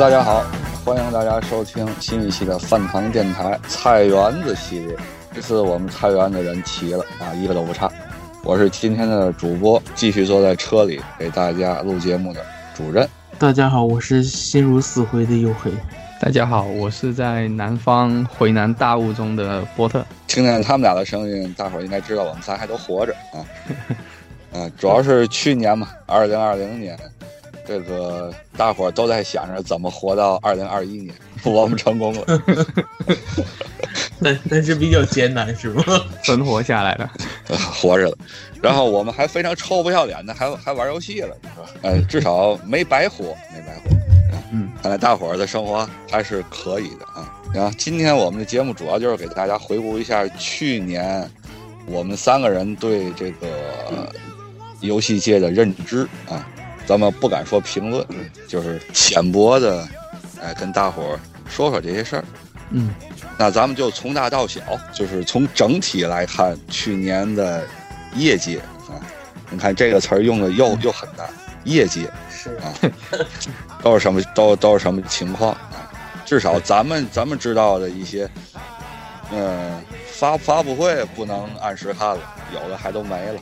大家好，欢迎大家收听新一期的饭堂电台菜园子系列。这次我们菜园的人齐了啊，一个都不差。我是今天的主播，继续坐在车里给大家录节目的主任。大家好，我是心如死灰的黝黑。大家好，我是在南方回南大雾中的波特。听见他们俩的声音，大伙儿应该知道我们仨还都活着啊。嗯，主要是去年嘛，二零二零年。这个大伙儿都在想着怎么活到二零二一年，我们成功了，但但是比较艰难，是吗？存活下来了，活着了。然后我们还非常臭不要脸的，还还玩游戏了，是吧？哎，至少没白活，没白活。嗯，看来大伙儿的生活还是可以的啊。然后今天我们的节目主要就是给大家回顾一下去年我们三个人对这个游戏界的认知啊。咱们不敢说评论，就是浅薄的，哎，跟大伙儿说说这些事儿。嗯，那咱们就从大到小，就是从整体来看去年的业绩啊。你看这个词儿用的又又很大，业绩是啊，都是什么都都是什么情况啊？至少咱们咱们知道的一些，嗯，发发布会不能按时看了，有的还都没了。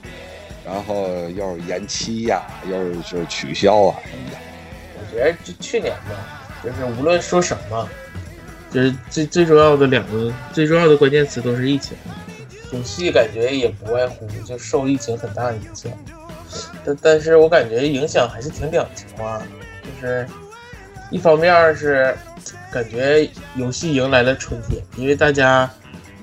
然后又是延期呀，又是就是取消啊什么的。我觉得就去年吧，就是无论说什么，就是最最重要的两个最重要的关键词都是疫情。游戏感觉也不外乎就受疫情很大的影响，但但是我感觉影响还是挺两极化的。就是一方面是感觉游戏迎来了春天，因为大家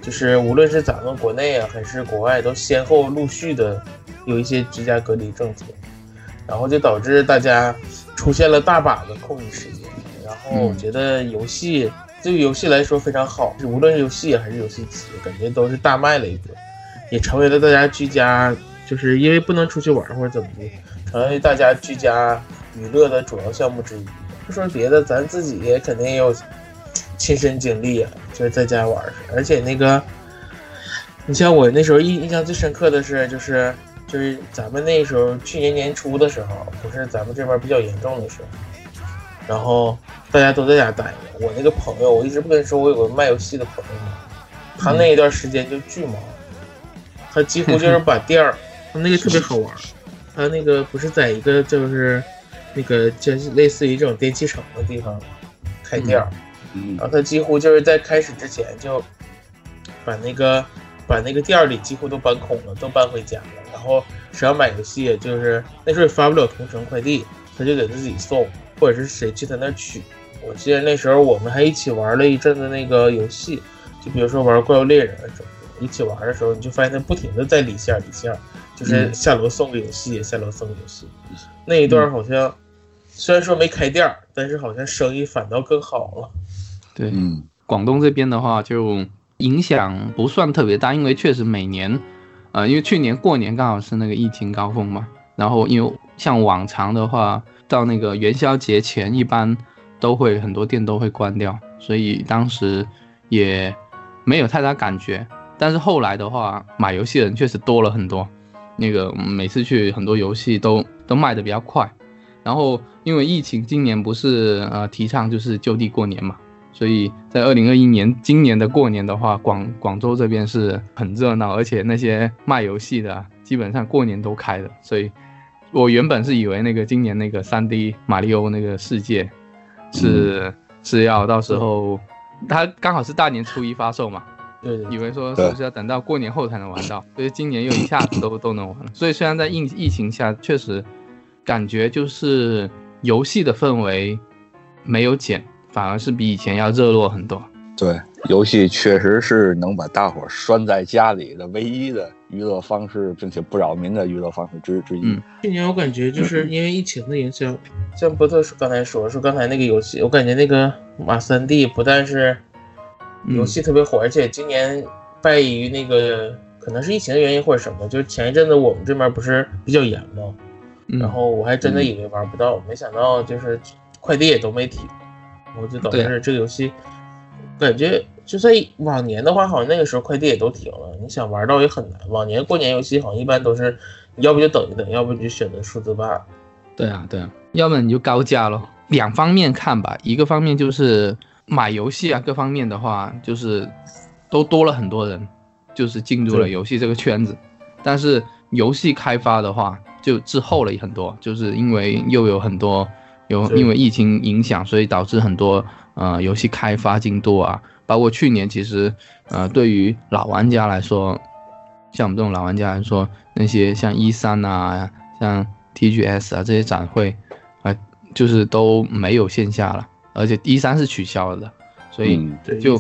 就是无论是咱们国内啊还是国外，都先后陆续的。有一些居家隔离政策，然后就导致大家出现了大把的空余时间。然后我觉得游戏对于游戏来说非常好，无论是游戏还是游戏机，感觉都是大卖了一波，也成为了大家居家就是因为不能出去玩或者怎么的，成为大家居家娱乐的主要项目之一。不说别的，咱自己也肯定也有亲身经历啊，就是在家玩而且那个，你像我那时候印印象最深刻的是就是。就是咱们那时候去年年初的时候，不是咱们这边比较严重的时候，然后大家都在家待着。我那个朋友，我一直不跟你说，我有个卖游戏的朋友嘛，他那一段时间就巨忙，他几乎就 是把店儿，他那个特别好玩，他那个不是在一个就是那个就是类似于这种电器城的地方开店儿，然后他几乎就是在开始之前就把那个把那个店里几乎都搬空了，都搬回家了。然后谁要买游戏，就是那时候也发不了同城快递，他就给自己送，或者是谁去他那取。我记得那时候我们还一起玩了一阵子那个游戏，就比如说玩怪物猎人什么的。一起玩的时候，你就发现他不停的在离线离线，就是下楼送个游戏，下楼送个游戏。那一段好像虽然说没开店，但是好像生意反倒更好了。对，广东这边的话就影响不算特别大，因为确实每年。呃，因为去年过年刚好是那个疫情高峰嘛，然后因为像往常的话，到那个元宵节前，一般都会很多店都会关掉，所以当时也没有太大感觉。但是后来的话，买游戏的人确实多了很多，那个每次去很多游戏都都卖的比较快。然后因为疫情，今年不是呃提倡就是就地过年嘛。所以在二零二一年今年的过年的话，广广州这边是很热闹，而且那些卖游戏的基本上过年都开的。所以，我原本是以为那个今年那个三 D 马里欧那个世界，是是要到时候，它刚好是大年初一发售嘛，对，以为说是不是要等到过年后才能玩到，所以今年又一下子都都能玩了。所以虽然在疫疫情下，确实感觉就是游戏的氛围没有减。反而是比以前要热络很多。对，游戏确实是能把大伙儿拴在家里的唯一的娱乐方式，并且不扰民的娱乐方式之之一。去年我感觉就是因为疫情的影响，像波特刚才说说刚才那个游戏，我感觉那个马三 D 不但是游戏特别火，而且今年败于那个可能是疫情的原因或者什么，就是前一阵子我们这边不是比较严吗？然后我还真的以为玩不到，没想到就是快递也都没停。我就等于是这个游戏，感觉就算往年的话，好像那个时候快递也都停了，你想玩到也很难。往年过年游戏好像一般都是，要不就等一等，要不你就选择数字版。对啊，对啊，要么你就高价咯。两方面看吧，一个方面就是买游戏啊，各方面的话就是都多了很多人，就是进入了游戏这个圈子。但是游戏开发的话就滞后了很多，就是因为又有很多有因为疫情影响，所以导致很多呃游戏开发进度啊，包括去年其实呃对于老玩家来说，像我们这种老玩家来说，那些像一三啊，像 TGS 啊这些展会。就是都没有线下了，而且一三是取消了的，所以就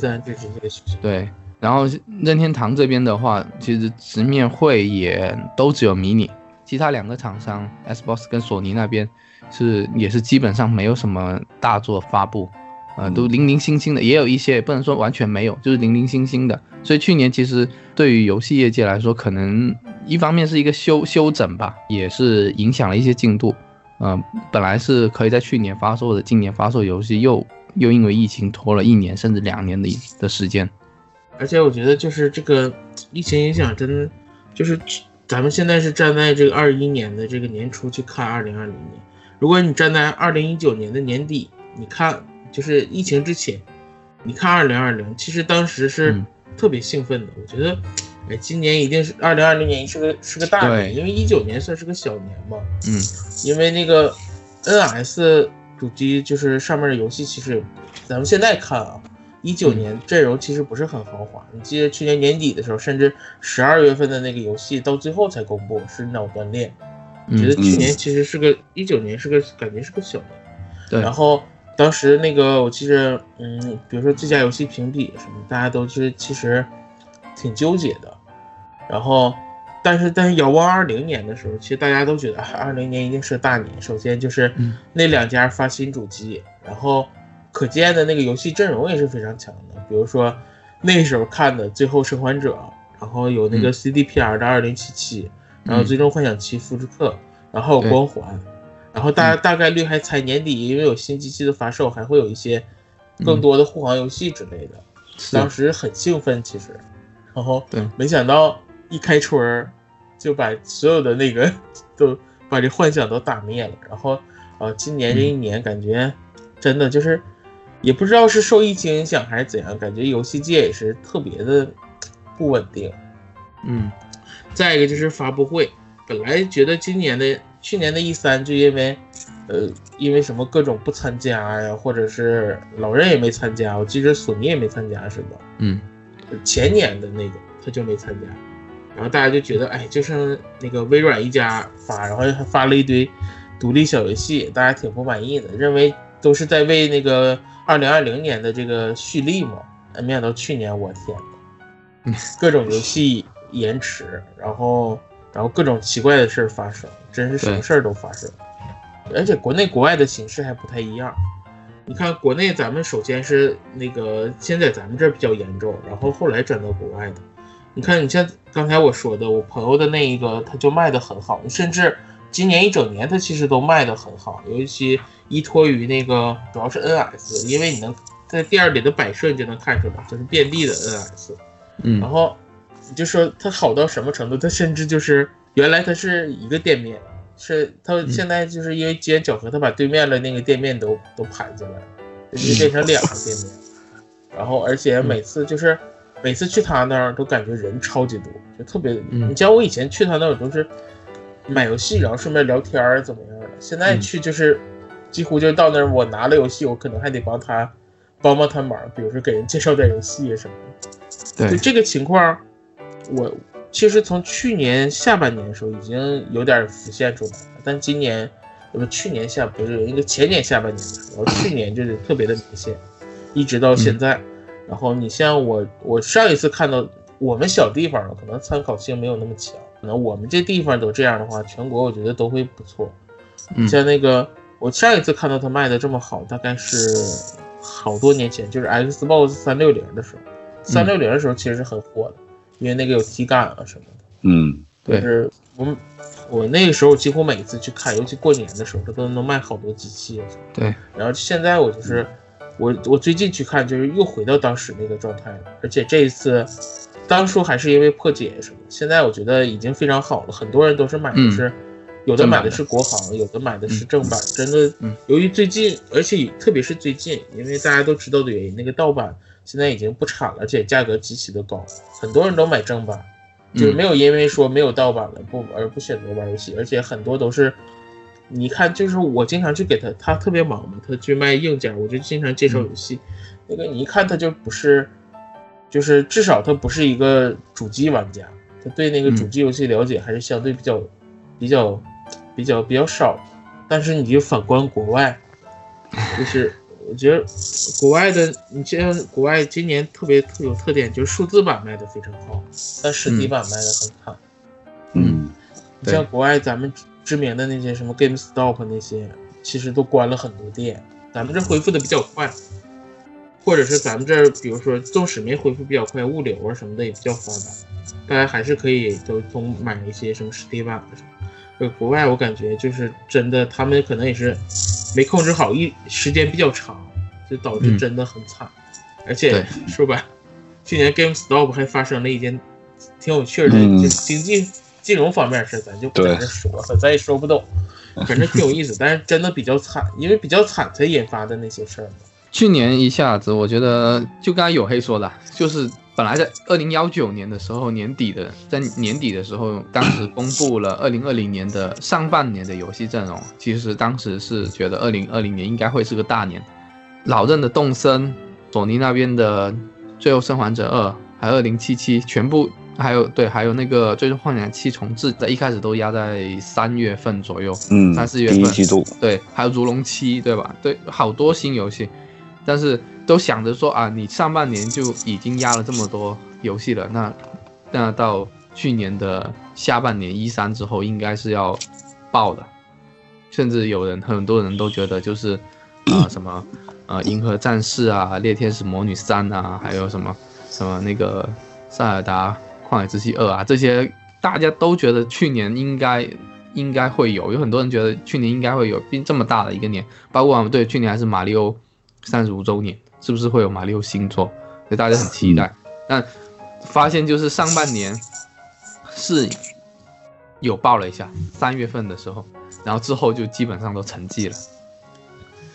对。然后任天堂这边的话，其实直面会也都只有迷你，其他两个厂商 Xbox 跟索尼那边是也是基本上没有什么大作发布，呃，都零零星星的，也有一些不能说完全没有，就是零零星星的。所以去年其实对于游戏业界来说，可能一方面是一个休休整吧，也是影响了一些进度。嗯，本来是可以在去年发售的，今年发售游戏又又因为疫情拖了一年甚至两年的的时间。而且我觉得就是这个疫情影响，真的就是咱们现在是站在这个二一年的这个年初去看二零二零年，如果你站在二零一九年的年底，你看就是疫情之前，你看二零二零，其实当时是特别兴奋的。我觉得。哎，今年一定是二零二零年是个是个大年，因为一九年算是个小年嘛。嗯，因为那个 NS 主机就是上面的游戏，其实咱们现在看啊，一九年阵容其实不是很豪华。你记得去年年底的时候，甚至十二月份的那个游戏到最后才公布，是脑断裂。我觉得去年其实是个一九年是个感觉是个小年。对。然后当时那个我记得，嗯，比如说最佳游戏评比什么，大家都是其实挺纠结的。然后，但是但是遥望二零年的时候，其实大家都觉得二零年一定是大年。首先就是那两家发新主机，然后可见的那个游戏阵容也是非常强的。比如说那时候看的《最后生还者》，然后有那个 CDPR 的二零七七，然后《最终幻想七复制克》，然后有光环，然后大大概率还猜年底因为有新机器的发售，还会有一些更多的护航游戏之类的。当时很兴奋，其实，然后对，没想到。一开春儿，就把所有的那个都把这幻想都打灭了。然后，呃，今年这一年感觉真的就是，也不知道是受疫情影响还是怎样，感觉游戏界也是特别的不稳定。嗯，再一个就是发布会，本来觉得今年的去年的 E 三就因为，呃，因为什么各种不参加呀，或者是老任也没参加，我记得索尼也没参加是吧？嗯，前年的那个他就没参加。然后大家就觉得，哎，就剩那个微软一家发，然后还发了一堆独立小游戏，大家挺不满意的，认为都是在为那个二零二零年的这个蓄力嘛。没想到去年，我天，各种游戏延迟，然后然后各种奇怪的事儿发生，真是什么事儿都发生。而且国内国外的形式还不太一样。你看国内咱们首先是那个先在咱们这儿比较严重，然后后来转到国外的。你看，你像刚才我说的，我朋友的那一个，他就卖的很好，甚至今年一整年他其实都卖的很好，尤其依托于那个主要是 NS，因为你能在店里的摆设你就能看出来，就是遍地的 NS。嗯，然后你就说它好到什么程度，它甚至就是原来它是一个店面，是它现在就是因为机缘巧合，它把对面的那个店面都都盘进来了，就变成两个店面，然后而且每次就是。每次去他那儿都感觉人超级多，就特别。你像我以前去他那儿都是买游戏，然后顺便聊天儿怎么样的。现在去就是几乎就到那儿，我拿了游戏，我可能还得帮他帮帮他忙，比如说给人介绍点游戏什么的。对，就这个情况，我其实从去年下半年的时候已经有点浮现出来了，但今年不去年下不是应该前年下半年的时候，去年就是特别的明显，一直到现在。然后你像我，我上一次看到我们小地方可能参考性没有那么强。可能我们这地方都这样的话，全国我觉得都会不错。像那个我上一次看到它卖的这么好，大概是好多年前，就是 Xbox 三六零的时候。三六零的时候其实是很火的，因为那个有体感啊什么的。嗯，就。是我我那个时候几乎每次去看，尤其过年的时候，它都能卖好多机器。对。然后现在我就是。我我最近去看，就是又回到当时那个状态了，而且这一次，当初还是因为破解什么，现在我觉得已经非常好了。很多人都是买的是有的买的是国行，有的买的是正版。真的，由于最近，而且特别是最近，因为大家都知道的原因，那个盗版现在已经不产了，而且价格极其的高，很多人都买正版，就是没有因为说没有盗版了不而不选择玩游戏，而且很多都是，你看，就是我经常去给他，他特别忙嘛，他去卖硬件，我就经常介绍游戏，那个你一看他就不是，就是至少他不是一个主机玩家，他对那个主机游戏了解还是相对比较比较。比较比较少，但是你就反观国外，就是我觉得国外的，你像国外今年特别特有特点，就是数字版卖的非常好，但实体版卖的很惨。嗯，你像国外咱们知名的那些什么 GameStop 那些，其实都关了很多店，咱们这恢复的比较快，或者是咱们这比如说纵使没恢复比较快，物流啊什么的也比较发达，大家还是可以都从买一些什么实体版的什么。呃，国外我感觉就是真的，他们可能也是没控制好，一时间比较长，就导致真的很惨。而且说吧，去年 GameStop 还发生了一件挺有趣的，就经济金融方面的事，咱就不在这说了，咱也说不懂。反正挺有意思，但是真的比较惨，因为比较惨才引发的那些事儿。去年一下子，我觉得就刚才有黑说的，就是。本来在二零幺九年的时候年底的，在年底的时候，当时公布了二零二零年的上半年的游戏阵容。其实当时是觉得二零二零年应该会是个大年，老任的动森，索尼那边的《最后生还者二》，还有二零七七，全部还有对，还有那个《最终幻想七重置》，在一开始都压在三月份左右，嗯，三四月份，第一季度，对，还有《如龙七》，对吧？对，好多新游戏，但是。都想着说啊，你上半年就已经压了这么多游戏了，那那到去年的下半年一三之后，应该是要爆的，甚至有人很多人都觉得就是啊 什么呃银河战士啊、猎天使魔女三啊，还有什么什么那个塞尔达旷野之息二啊，这些大家都觉得去年应该应该会有，有很多人觉得去年应该会有，并这么大的一个年，包括我们对去年还是马里奥三十五周年。是不是会有马里奥新作？所以大家很期待。但发现就是上半年是有爆了一下，三月份的时候，然后之后就基本上都沉寂了，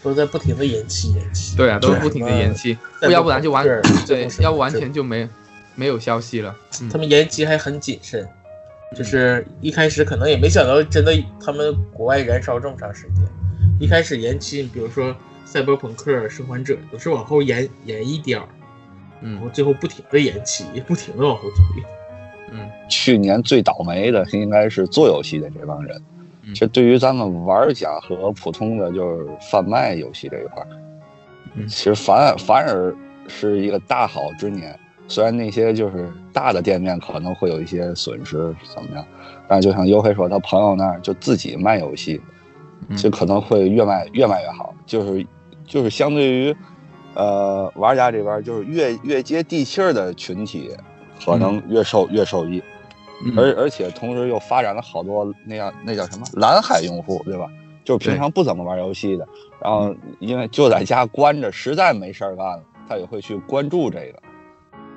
都在不停的延期延期。对啊，都不停的延期，要不然就完对，要完全就没没有消息了。他们延期还很谨慎，就是一开始可能也没想到真的他们国外燃烧这么长时间，一开始延期，比如说。赛博朋克、生还者都是往后延延一点儿，嗯，然后最后不停的延期，不停的往后推，嗯，去年最倒霉的应该是做游戏的这帮人，其实对于咱们玩家和普通的就是贩卖游戏这一块，其实反反而是一个大好之年。虽然那些就是大的店面可能会有一些损失怎么样，但就像优黑说，他朋友那儿就自己卖游戏，就可能会越卖越卖越好，就是。就是相对于，呃，玩家这边就是越越接地气儿的群体，可能越受越受益，而而且同时又发展了好多那样那叫什么蓝海用户，对吧？就是平常不怎么玩游戏的，然后因为就在家关着，实在没事儿干了，他也会去关注这个。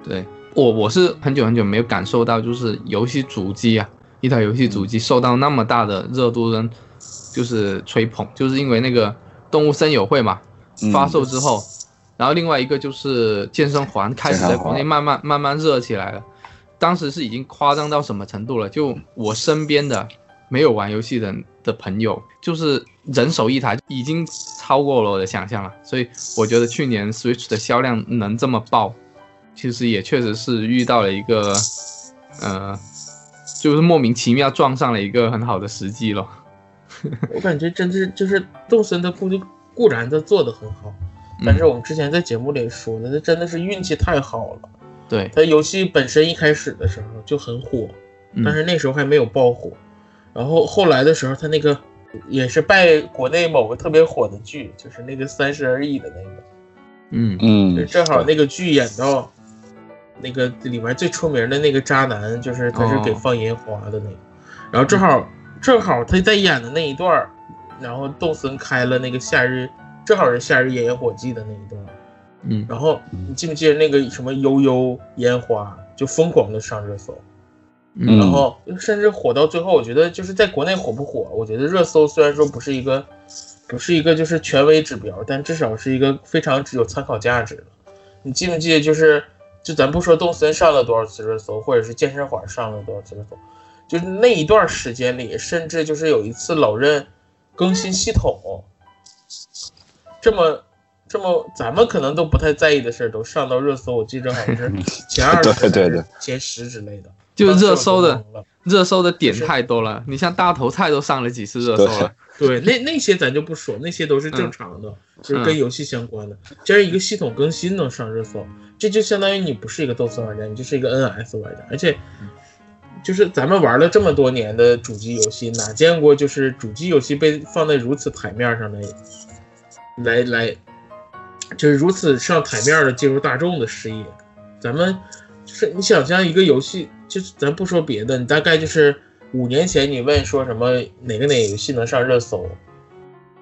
对我我是很久很久没有感受到，就是游戏主机啊，一台游戏主机受到那么大的热度跟就是吹捧，就是因为那个动物森友会嘛。发售之后，然后另外一个就是健身环开始在国内慢慢慢慢热起来了。当时是已经夸张到什么程度了？就我身边的没有玩游戏的的朋友，就是人手一台，已经超过了我的想象了。所以我觉得去年 Switch 的销量能这么爆，其实也确实是遇到了一个，呃，就是莫名其妙撞上了一个很好的时机了。我感觉真是就是动身的估计。固然他做的很好，但是我们之前在节目里说的，他真的是运气太好了。对他游戏本身一开始的时候就很火，但是那时候还没有爆火。然后后来的时候，他那个也是拜国内某个特别火的剧，就是那个三十而已的那个。嗯嗯，正好那个剧演到那个里面最出名的那个渣男，就是他是给放烟花的那个。然后正好正好他在演的那一段。然后动森开了那个夏日，正好是夏日烟火季的那一段，嗯，然后你记不记得那个什么悠悠烟花就疯狂的上热搜，然后甚至火到最后，我觉得就是在国内火不火，我觉得热搜虽然说不是一个，不是一个就是权威指标，但至少是一个非常有参考价值的。你记不记得就是，就咱不说动森上了多少次热搜，或者是健身环上了多少次热搜，就是那一段时间里，甚至就是有一次老任更新系统，这么。这么咱们可能都不太在意的事儿都上到热搜，我记着好像是前二十、前十之类的，就热搜的热搜的点太多了。你像大头菜都上了几次热搜了，对，那那些咱就不说，那些都是正常的，就是跟游戏相关的。既然一个系统更新能上热搜，这就相当于你不是一个动森玩家，你就是一个 NS 玩家。而且，就是咱们玩了这么多年的主机游戏，哪见过就是主机游戏被放在如此台面上的，来来。就是如此上台面的进入大众的视野，咱们就是你想象一个游戏，就是咱不说别的，你大概就是五年前你问说什么哪个哪个游戏能上热搜，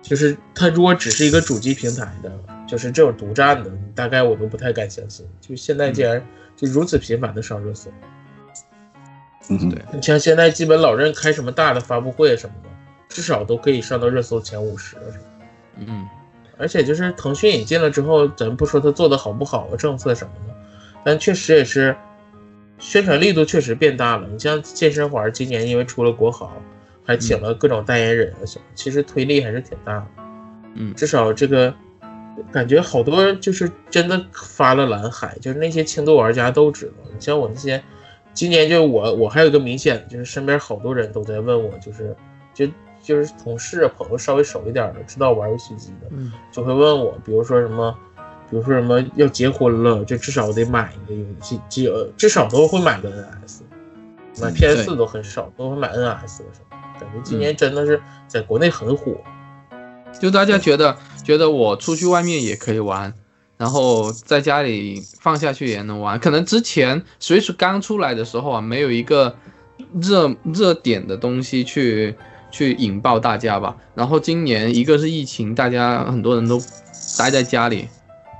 就是它如果只是一个主机平台的，就是这种独占的，大概我都不太敢相信。就现在竟然就如此频繁的上热搜，嗯，对你像现在基本老任开什么大的发布会什么的，至少都可以上到热搜前五十？嗯。而且就是腾讯引进了之后，咱不说它做的好不好啊，政策什么的，但确实也是宣传力度确实变大了。你像健身环今年因为出了国行，还请了各种代言人，其实推力还是挺大的。嗯，至少这个感觉好多就是真的发了蓝海，就是那些轻度玩家都知道。你像我那些今年就我我还有一个明显就是身边好多人都在问我，就是就。就是同事朋友稍微熟一点的，知道玩游戏机的，就会问我，比如说什么，比如说什么要结婚了，就至少得买一个游戏机，呃，至少都会买个 NS，买 PS 四都很少，都会买 NS 什么。感觉今年真的是在国内很火，就大家觉得觉得我出去外面也可以玩，然后在家里放下去也能玩。可能之前 Switch 刚出来的时候啊，没有一个热热点的东西去。去引爆大家吧。然后今年一个是疫情，大家很多人都待在家里，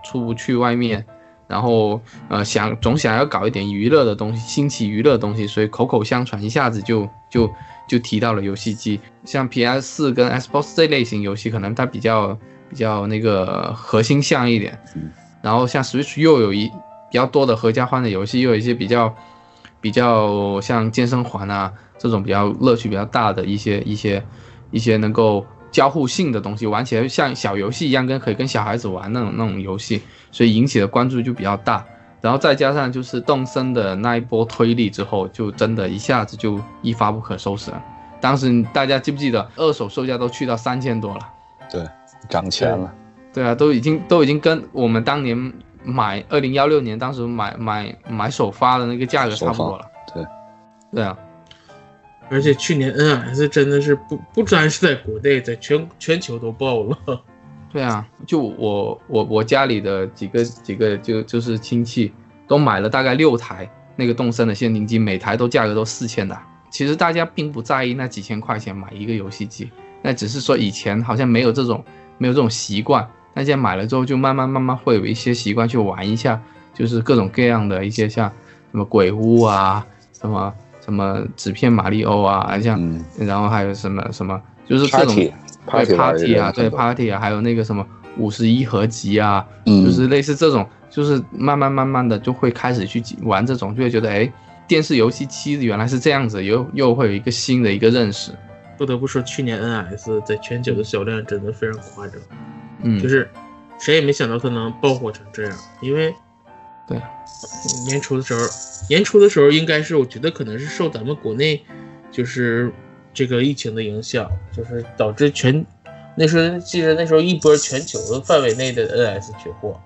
出不去外面，然后呃想总想要搞一点娱乐的东西，新奇娱乐的东西，所以口口相传，一下子就就就提到了游戏机。像 PS 四跟 Xbox 这类型游戏，可能它比较比较那个核心像一点。然后像 Switch 又有一比较多的合家欢的游戏，又有一些比较比较像健身环啊。这种比较乐趣比较大的一些一些一些能够交互性的东西，玩起来像小游戏一样，跟可以跟小孩子玩那种那种游戏，所以引起的关注就比较大。然后再加上就是动森的那一波推力之后，就真的一下子就一发不可收拾了。当时大家记不记得二手售价都去到三千多了？对，涨钱了。对啊，都已经都已经跟我们当年买二零幺六年当时买买买首发的那个价格差不多了。对，对啊。而且去年 NS 真的是不不单是在国内，在全全球都爆了。对啊，就我我我家里的几个几个就就是亲戚都买了大概六台那个动森的限定机，每台都价格都四千的。其实大家并不在意那几千块钱买一个游戏机，那只是说以前好像没有这种没有这种习惯，那现在买了之后就慢慢慢慢会有一些习惯去玩一下，就是各种各样的一些像什么鬼屋啊什么。什么纸片马里欧啊，像，然后还有什么什么，就是各种对 party 啊，对 party 啊，还有那个什么五十一合集啊，就是类似这种，就是慢慢慢慢的就会开始去玩这种，就会觉得哎，电视游戏机原来是这样子，又又会有一个新的一个认识。不得不说，去年 NS 在全球的销量真的非常夸张，嗯，就是谁也没想到它能爆火成这样，因为。对，年初的时候，年初的时候应该是，我觉得可能是受咱们国内，就是这个疫情的影响，就是导致全那时候记得那时候一波全球的范围内的 NS 缺货，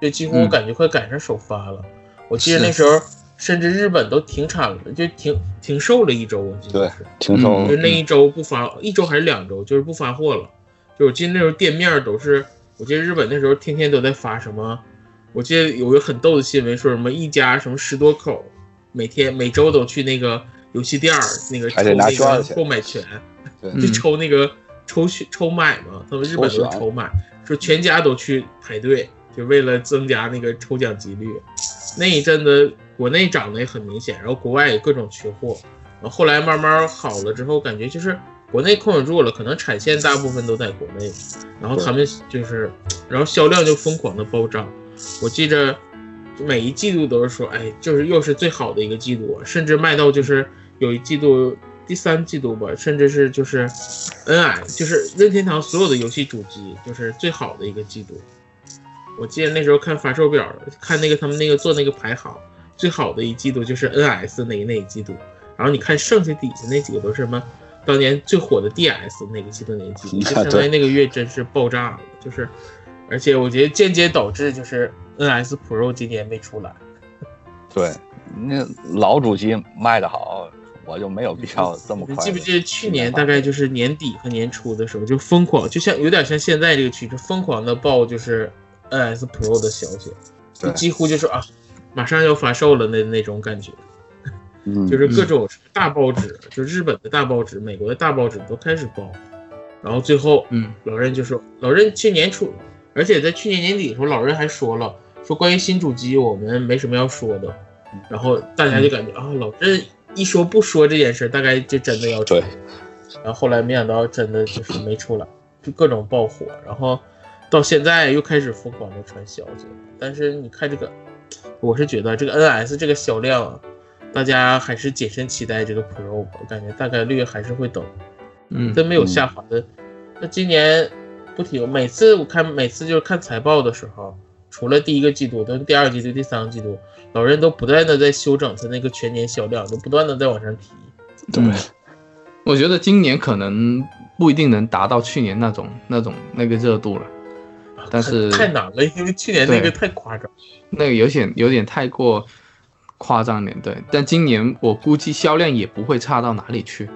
就几乎我感觉快赶上首发了。我记得那时候甚至日本都停产了，就停停售了一周，我记得是停售，就那一周不发，一周还是两周，就是不发货了。就我记得那时候店面都是，我记得日本那时候天天都在发什么。我记得有个很逗的新闻，说什么一家什么十多口，每天每周都去那个游戏店儿，那个抽那个购买权，就 抽那个抽抽买嘛。他们日本都抽买，说全家都去排队，就为了增加那个抽奖几率。那一阵子国内涨得也很明显，然后国外也各种缺货，后来慢慢好了之后，感觉就是国内控制住了，可能产线大部分都在国内，然后他们就是，然后销量就疯狂的暴涨。我记着每一季度都是说，哎，就是又是最好的一个季度，甚至卖到就是有一季度第三季度吧，甚至是就是 N I 就是任天堂所有的游戏主机就是最好的一个季度。我记得那时候看发售表，看那个他们那个做那个排行，最好的一季度就是 N S 那那一季度。然后你看剩下底下那几个都是什么？当年最火的 DS 那个季度那季 度，就相当于那个月真是爆炸了。就是，而且我觉得间接导致就是 NS Pro 今年没出来。对，那老主机卖的好，我就没有必要这么快。你记不记得去年大概就是年底和年初的时候，就疯狂，就像有点像现在这个趋势，疯狂的爆就是 NS Pro 的消息，就几乎就是啊，马上要发售了那那种感觉。就是各种大报纸，就日本的大报纸、美国的大报纸都开始报，然后最后，嗯，老任就说，老任去年初，而且在去年年底的时候，老任还说了，说关于新主机我们没什么要说的，然后大家就感觉啊，老任一说不说这件事，大概就真的要出，然后后来没想到真的就是没出来，就各种爆火，然后到现在又开始疯狂的传消息，但是你看这个，我是觉得这个 NS 这个销量啊。大家还是谨慎期待这个 Pro，吧我感觉大概率还是会等，嗯，真没有下滑的。那今年不停，每次我看，每次就是看财报的时候，除了第一个季度，都是第二季度、第三个季度，老人都不断的在修整他那个全年销量，都不断的在往上提。对，我觉得今年可能不一定能达到去年那种那种那个热度了，但是太难了，因为去年那个太夸张，那个有点有点太过。夸张点对，但今年我估计销量也不会差到哪里去。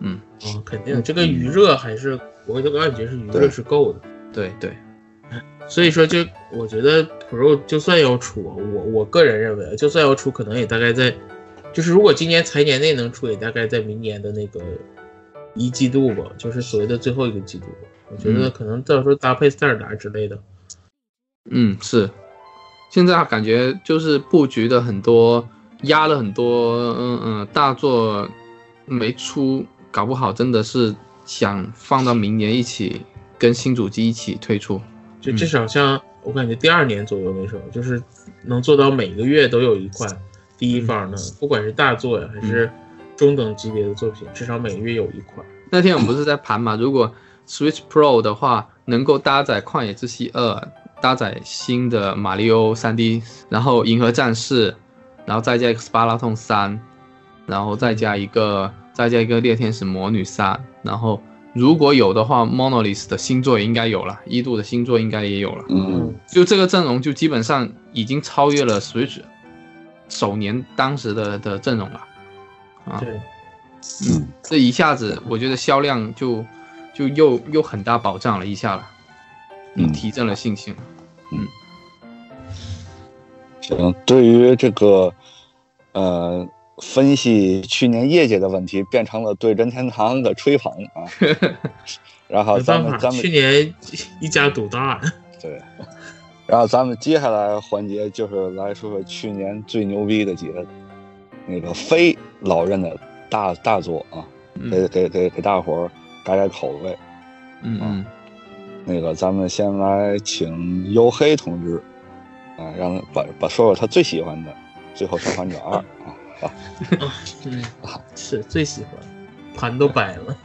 嗯，哦，肯定这个余热还是我我感觉是余热是够的。对对，所以说就我觉得 Pro 就算要出，我我个人认为就算要出，可能也大概在，就是如果今年财年内能出，也大概在明年的那个一季度吧，就是所谓的最后一个季度。我觉得可能到时候搭配塞尔达之类的。嗯，是。现在感觉就是布局的很多。压了很多，嗯嗯，大作没出，搞不好真的是想放到明年一起跟新主机一起推出，就至少像我感觉第二年左右那时候，就是能做到每个月都有一款第一方的，不管是大作呀还是中等级别的作品，至少每个月有一款。那天我们不是在盘嘛，如果 Switch Pro 的话能够搭载《旷野之息二》，搭载新的马里奥 3D，然后银河战士。然后再加一个斯巴拉通三，然后再加一个再加一个猎天使魔女三，然后如果有的话，Monolith 的星座也应该有了，一度的星座应该也有了。嗯，就这个阵容就基本上已经超越了 Switch 首年当时的的阵容了。啊，对，嗯，这一下子我觉得销量就就又又很大保障了一下了，嗯，提振了信心。嗯。行，对于这个，呃，分析去年业绩的问题，变成了对任天堂的吹捧啊。然后咱们咱们去年一家独大。对。然后咱们接下来环节就是来说说去年最牛逼的几个那个非老任的大大作啊，给给给给大伙儿改改口味。嗯嗯。那个咱们先来请黝黑同志。啊，让他把把说说他最喜欢的《最后生还者二》啊，啊，嗯，是最喜欢，盘都摆了，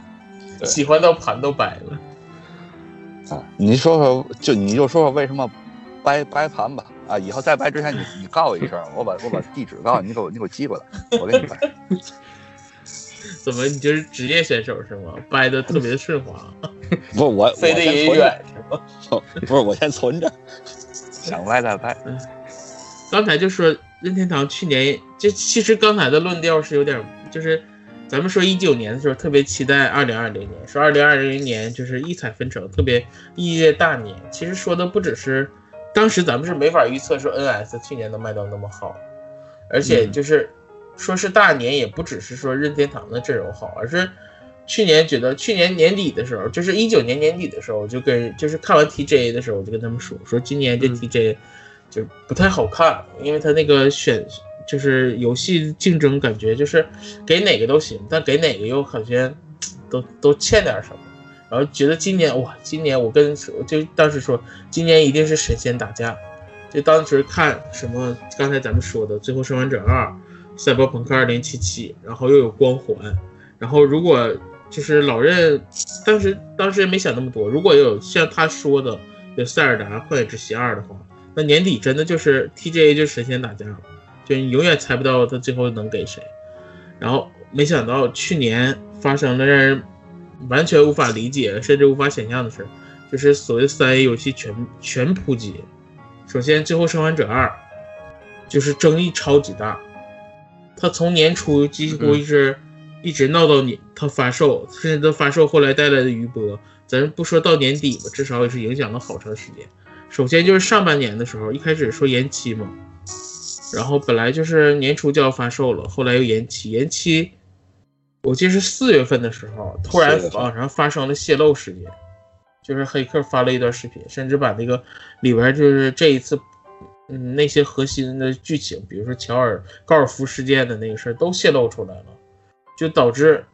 喜欢到盘都摆了。啊，你说说，就你就说说为什么掰掰盘吧？啊，以后再掰之前你你告我一声，我把我把地址告诉你，你给我你给我寄过来，我给你掰。怎么，你就是职业选手是吗？掰的特别顺滑。不是，我飞得也远是吗？不是，我先存着。想歪再歪。嗯，刚才就说任天堂去年，就其实刚才的论调是有点，就是咱们说一九年的时候特别期待二零二零年，说二零二零年就是异彩纷呈，特别异业大年。其实说的不只是当时咱们是没法预测说 NS 去年能卖到那么好，而且就是说是大年，也不只是说任天堂的阵容好，而是。去年觉得去年年底的时候，就是一九年年底的时候，我就跟就是看完 TJ 的时候，我就跟他们说说今年这 TJ 就不太好看，因为他那个选就是游戏竞争，感觉就是给哪个都行，但给哪个又好像都都欠点什么。然后觉得今年哇，今年我跟就当时说，今年一定是神仙打架。就当时看什么刚才咱们说的《最后生还者二》《赛博朋克2077》，然后又有《光环》，然后如果就是老任当时当时也没想那么多，如果有像他说的有《塞尔达：旷野之息二》的话，那年底真的就是 TGA 就神仙打架了，就你永远猜不到他最后能给谁。然后没想到去年发生了让人完全无法理解甚至无法想象的事，就是所谓三 A 游戏全全扑街。首先，《最后生还者二》就是争议超级大，它从年初几乎一直一直闹到年他发售，甚至它发售后来带来的余波，咱不说到年底吧，至少也是影响了好长时间。首先就是上半年的时候，一开始说延期嘛，然后本来就是年初就要发售了，后来又延期，延期，我记得是四月份的时候，突然网上发生了泄露事件。就是黑客发了一段视频，甚至把那个里边就是这一次，嗯，那些核心的剧情，比如说乔尔高尔夫事件的那个事儿都泄露出来了，就导致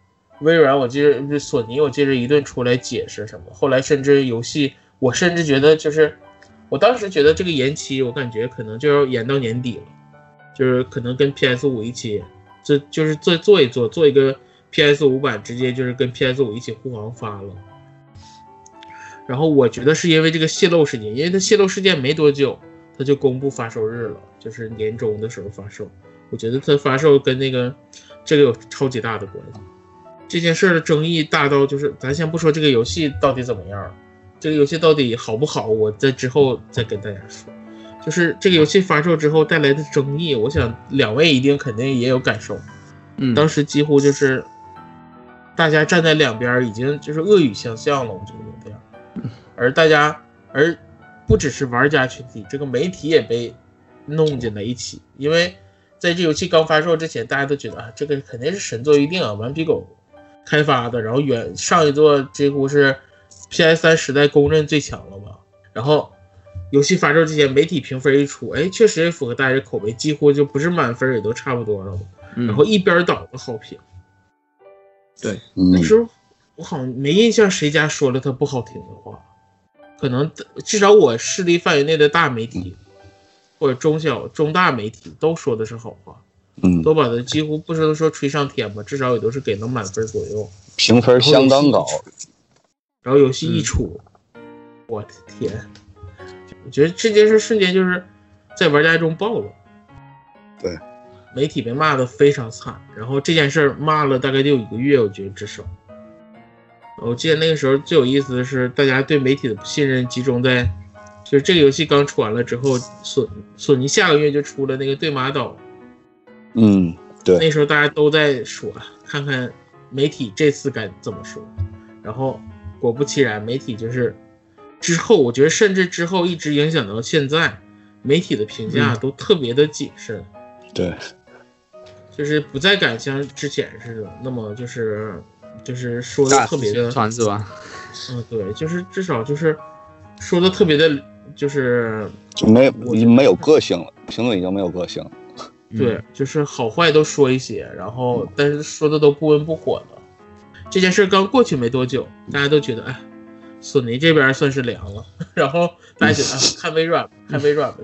微软，我记得索尼，我记得一顿出来解释什么。后来甚至游戏，我甚至觉得就是，我当时觉得这个延期，我感觉可能就要延到年底了，就是可能跟 PS 五一起，这就是做做一做，做一个 PS 五版，直接就是跟 PS 五一起互黄发了。然后我觉得是因为这个泄露事件，因为它泄露事件没多久，它就公布发售日了，就是年终的时候发售。我觉得它发售跟那个这个有超级大的关系。这件事的争议大到就是，咱先不说这个游戏到底怎么样，这个游戏到底好不好，我在之后再跟大家说。就是这个游戏发售之后带来的争议，我想两位一定肯定也有感受。嗯，当时几乎就是大家站在两边，已经就是恶语相向了，我觉得有点。而大家，而不只是玩家群体，这个媒体也被弄进了一起。因为在这游戏刚发售之前，大家都觉得啊，这个肯定是神作预定啊，顽皮狗开发的，然后原上一座几乎是 PS 三时代公认最强了吧。然后游戏发售之前，媒体评分一出，哎，确实也符合大家的口碑，几乎就不是满分也都差不多了。然后一边倒的好评。对，那时候我好像没印象谁家说了他不好听的话。可能至少我势力范围内的大媒体，或者中小中大媒体都说的是好话，嗯，都把它几乎不能说吹上天吧，至少也都是给到满分左右，评分相当高。然后游戏一出，我的天，我觉得这件事瞬间就是在玩家中爆了。对，媒体被骂的非常惨，然后这件事骂了大概得有一个月，我觉得至少。我记得那个时候最有意思的是，大家对媒体的不信任集中在，就是这个游戏刚出完了之后，索索尼下个月就出了那个对马岛，嗯，对，那时候大家都在说，看看媒体这次该怎么说。然后果不其然，媒体就是之后，我觉得甚至之后一直影响到现在，媒体的评价都特别的谨慎，对，就是不再敢像之前似的那么就是。就是说的特别的传是吧？嗯，对，就是至少就是说的特别的，就是就没已经没有个性了，评论已经没有个性了。对，就是好坏都说一些，然后但是说的都不温不火的。这件事刚过去没多久，大家都觉得哎，索尼这边算是凉了，然后大家觉得看微软，看微软吧，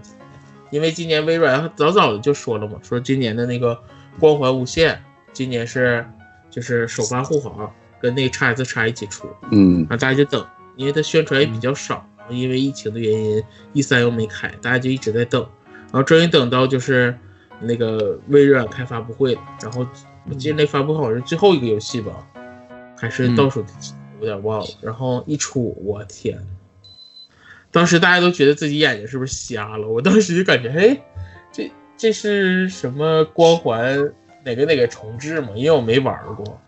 因为今年微软早早的就说了嘛，说今年的那个光环无限，今年是。就是首发护航跟那个叉 S 叉一起出，嗯，然后大家就等，因为它宣传也比较少，因为疫情的原因，E 三又没开，大家就一直在等，然后终于等到就是那个微软开发布会了，然后我记得那发布会好像是最后一个游戏吧，还是倒数第几，有点忘了，然后一出，我天，当时大家都觉得自己眼睛是不是瞎了，我当时就感觉，哎，这这是什么光环？哪个哪个重置嘛？因为我没玩过，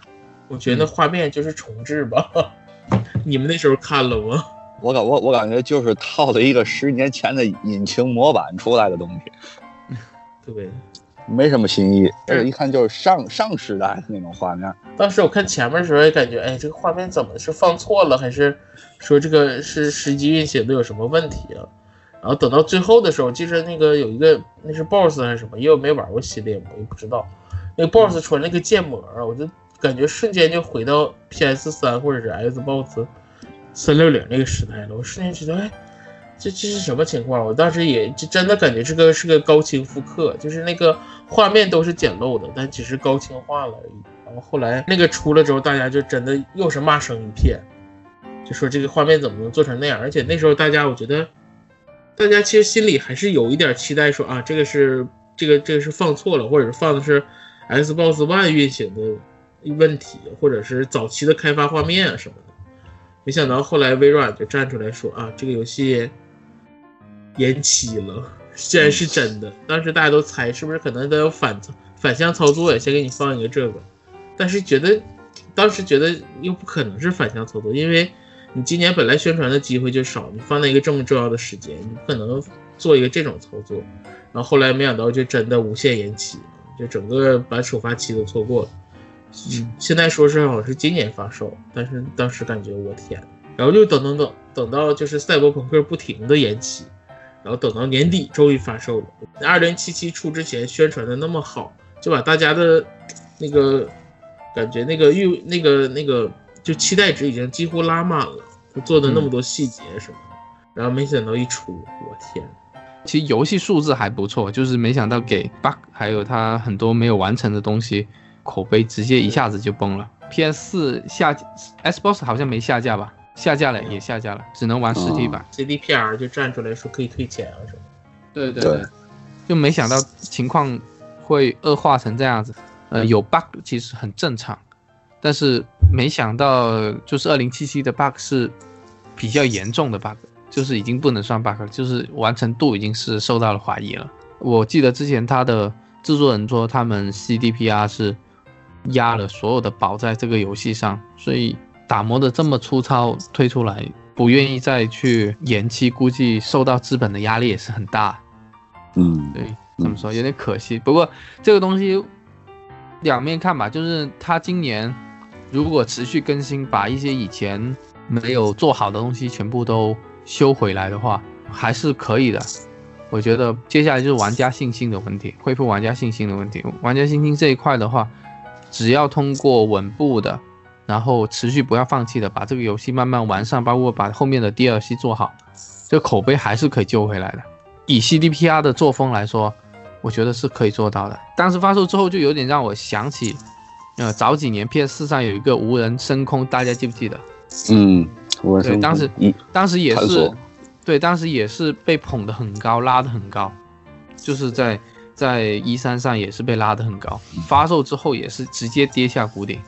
我觉得画面就是重置吧。你们那时候看了吗？我感我我感觉就是套了一个十年前的引擎模板出来的东西，对，没什么新意，而且一看就是上上时代的那种画面。当时我看前面的时候也感觉，哎，这个画面怎么是放错了，还是说这个是实际运行的有什么问题啊？然然后等到最后的时候，记着那个有一个那是 BOSS 还是什么，因为我没玩过系列，我也不知道。那个 BOSS 穿那个建模，我就感觉瞬间就回到 PS 三或者是 Xbox 三六零那个时代了。我瞬间觉得，哎，这这是什么情况？我当时也就真的感觉这个是个高清复刻，就是那个画面都是简陋的，但只是高清化了而已。然后后来那个出了之后，大家就真的又是骂声一片，就说这个画面怎么能做成那样？而且那时候大家，我觉得。大家其实心里还是有一点期待，说啊，这个是这个这个是放错了，或者是放的是 Xbox One 运行的问题，或者是早期的开发画面啊什么的。没想到后来微软就站出来说啊，这个游戏延期了，竟然是真的。当时大家都猜是不是可能得有反反向操作呀？先给你放一个这个，但是觉得当时觉得又不可能是反向操作，因为。你今年本来宣传的机会就少，你放在一个这么重要的时间，你不可能做一个这种操作。然后后来没想到就真的无限延期，就整个把首发期都错过了。嗯，现在说是好像是今年发售，但是当时感觉我天，然后就等等等等到就是赛博朋克不停的延期，然后等到年底终于发售了。二零七七出之前宣传的那么好，就把大家的那个感觉那个预那个那个。就期待值已经几乎拉满了，他做的那么多细节什么的，然后没想到一出，我天！其实游戏数字还不错，就是没想到给 bug 还有它很多没有完成的东西，口碑直接一下子就崩了。PS 四下，Xbox 好像没下架吧？下架了也下架了，只能玩实体版。CDPR 就站出来说可以退钱啊什么。对对对，就没想到情况会恶化成这样子。呃，有 bug 其实很正常。但是没想到，就是二零七七的 bug 是比较严重的 bug，就是已经不能算 bug 了，就是完成度已经是受到了怀疑了。我记得之前他的制作人说，他们 CDPR 是压了所有的宝在这个游戏上，所以打磨的这么粗糙推出来，不愿意再去延期，估计受到资本的压力也是很大。嗯，对，怎么说有点可惜。不过这个东西两面看吧，就是他今年。如果持续更新，把一些以前没有做好的东西全部都修回来的话，还是可以的。我觉得接下来就是玩家信心的问题，恢复玩家信心的问题。玩家信心这一块的话，只要通过稳步的，然后持续不要放弃的，把这个游戏慢慢完善，包括把后面的 DLC 做好，这口碑还是可以救回来的。以 CDPR 的作风来说，我觉得是可以做到的。当时发售之后，就有点让我想起。呃，早几年 PS 四上有一个无人升空，大家记不记得？嗯，对，当时当时也是，对，当时也是被捧得很高，拉得很高，就是在在一三上也是被拉得很高，发售之后也是直接跌下谷底，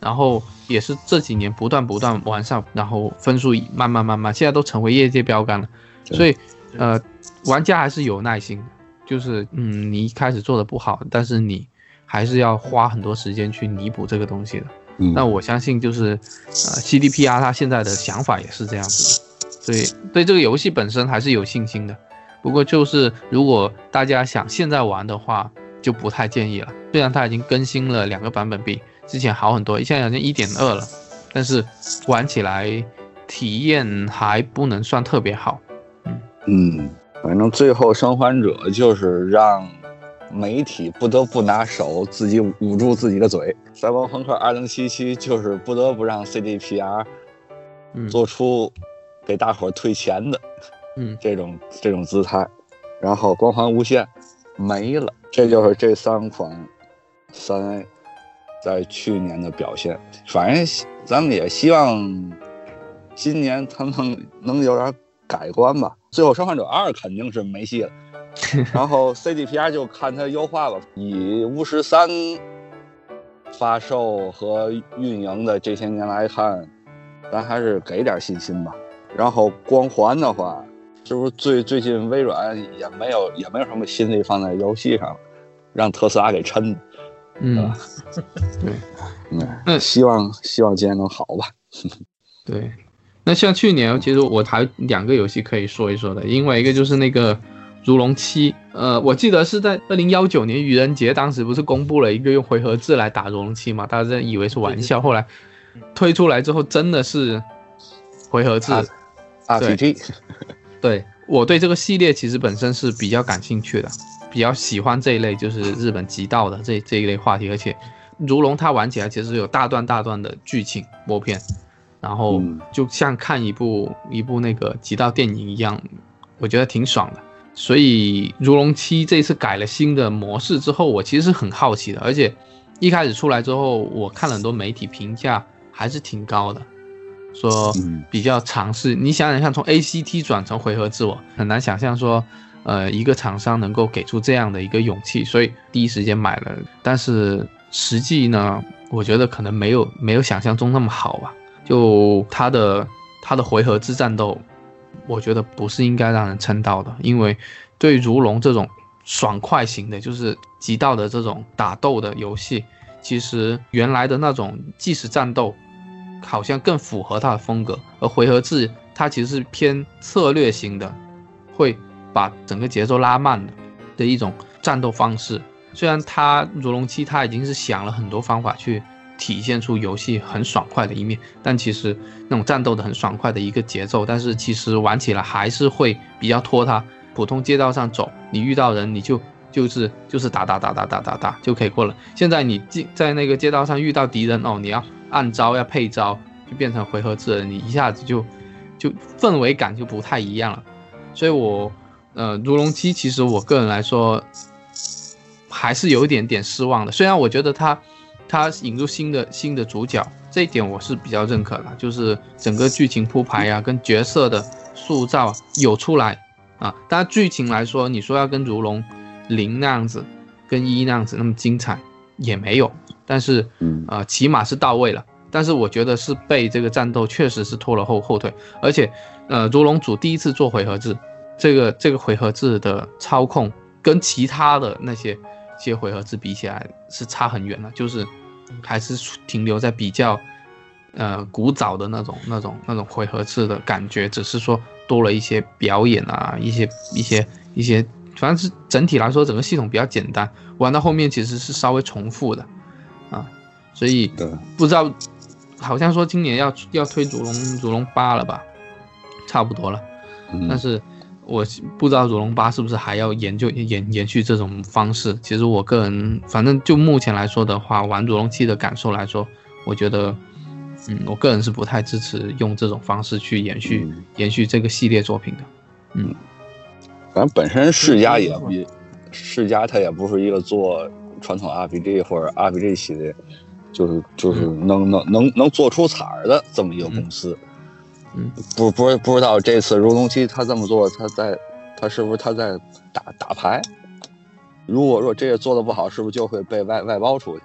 然后也是这几年不断不断完善，然后分数慢慢慢慢，现在都成为业界标杆了。所以，呃，玩家还是有耐心的，就是嗯，你一开始做的不好，但是你。还是要花很多时间去弥补这个东西的。那我相信就是，呃，CDPR 他现在的想法也是这样子的，所以对这个游戏本身还是有信心的。不过就是如果大家想现在玩的话，就不太建议了。虽然它已经更新了两个版本，比之前好很多，现在好像一点二了，但是玩起来体验还不能算特别好。嗯嗯，反正最后生还者就是让。媒体不得不拿手自己捂住自己的嘴，《赛博朋克2077》就是不得不让 CDPR 做出给大伙退钱的，嗯，这种这种姿态，然后《光环无限》没了，这就是这三款三 A 在去年的表现。反正咱们也希望今年他们能有点改观吧。最后《生还者二》肯定是没戏了。然后 CDPR 就看它优化吧。以巫师三发售和运营的这些年来看，咱还是给点信心吧。然后光环的话，是不是最最近微软也没有也没有什么心力放在游戏上，让特斯拉给抻？嗯，对，嗯，希望希望今年能好吧。对，那像去年，其实我还两个游戏可以说一说的，另外一个就是那个。如龙七，呃，我记得是在二零幺九年愚人节，当时不是公布了一个用回合制来打如龙七嘛？大家真以为是玩笑，后来推出来之后真的是回合制，RPG，对，我对这个系列其实本身是比较感兴趣的，比较喜欢这一类就是日本极道的这这一类话题，而且如龙它玩起来其实有大段大段的剧情默片，然后就像看一部一部那个极道电影一样，我觉得挺爽的。所以如龙七这次改了新的模式之后，我其实是很好奇的，而且一开始出来之后，我看了很多媒体评价还是挺高的。说比较尝试，你想想看，从 ACT 转成回合制，我很难想象说，呃，一个厂商能够给出这样的一个勇气，所以第一时间买了。但是实际呢，我觉得可能没有没有想象中那么好吧。就它的它的回合制战斗，我觉得不是应该让人称道的，因为对如龙这种爽快型的，就是极道的这种打斗的游戏，其实原来的那种即时战斗。好像更符合他的风格，而回合制它其实是偏策略型的，会把整个节奏拉慢的的一种战斗方式。虽然它如龙七它已经是想了很多方法去体现出游戏很爽快的一面，但其实那种战斗的很爽快的一个节奏，但是其实玩起来还是会比较拖沓。普通街道上走，你遇到人你就就是就是打打打打打打打就可以过了。现在你进在那个街道上遇到敌人哦，你要。按招要配招，就变成回合制了，你一下子就就氛围感就不太一样了。所以，我呃，如龙七其实我个人来说还是有一点点失望的。虽然我觉得他他引入新的新的主角，这一点我是比较认可的，就是整个剧情铺排呀，跟角色的塑造有出来啊。当然剧情来说，你说要跟如龙零那样子，跟一那样子那么精彩也没有。但是，呃，起码是到位了。但是我觉得是被这个战斗确实是拖了后后腿，而且，呃，如龙组第一次做回合制，这个这个回合制的操控跟其他的那些些回合制比起来是差很远了，就是还是停留在比较，呃，古早的那种那种那种回合制的感觉，只是说多了一些表演啊，一些一些一些，反正是整体来说整个系统比较简单，玩到后面其实是稍微重复的。啊，所以不知道，好像说今年要要推祖龙祖龙八了吧，差不多了。但是我不知道主龙八是不是还要研究延延续这种方式。其实我个人，反正就目前来说的话，玩主龙七的感受来说，我觉得，嗯，我个人是不太支持用这种方式去延续延续这个系列作品的。嗯，反正本身世嘉也比世嘉它也不是一个做。传统 RPG 或者 RPG 系列，就是就是能能能能做出彩儿的这么一个公司，嗯，不不不知道这次如龙七他这么做，他在他是不是他在打打牌？如果说这个做的不好，是不是就会被外外包出去，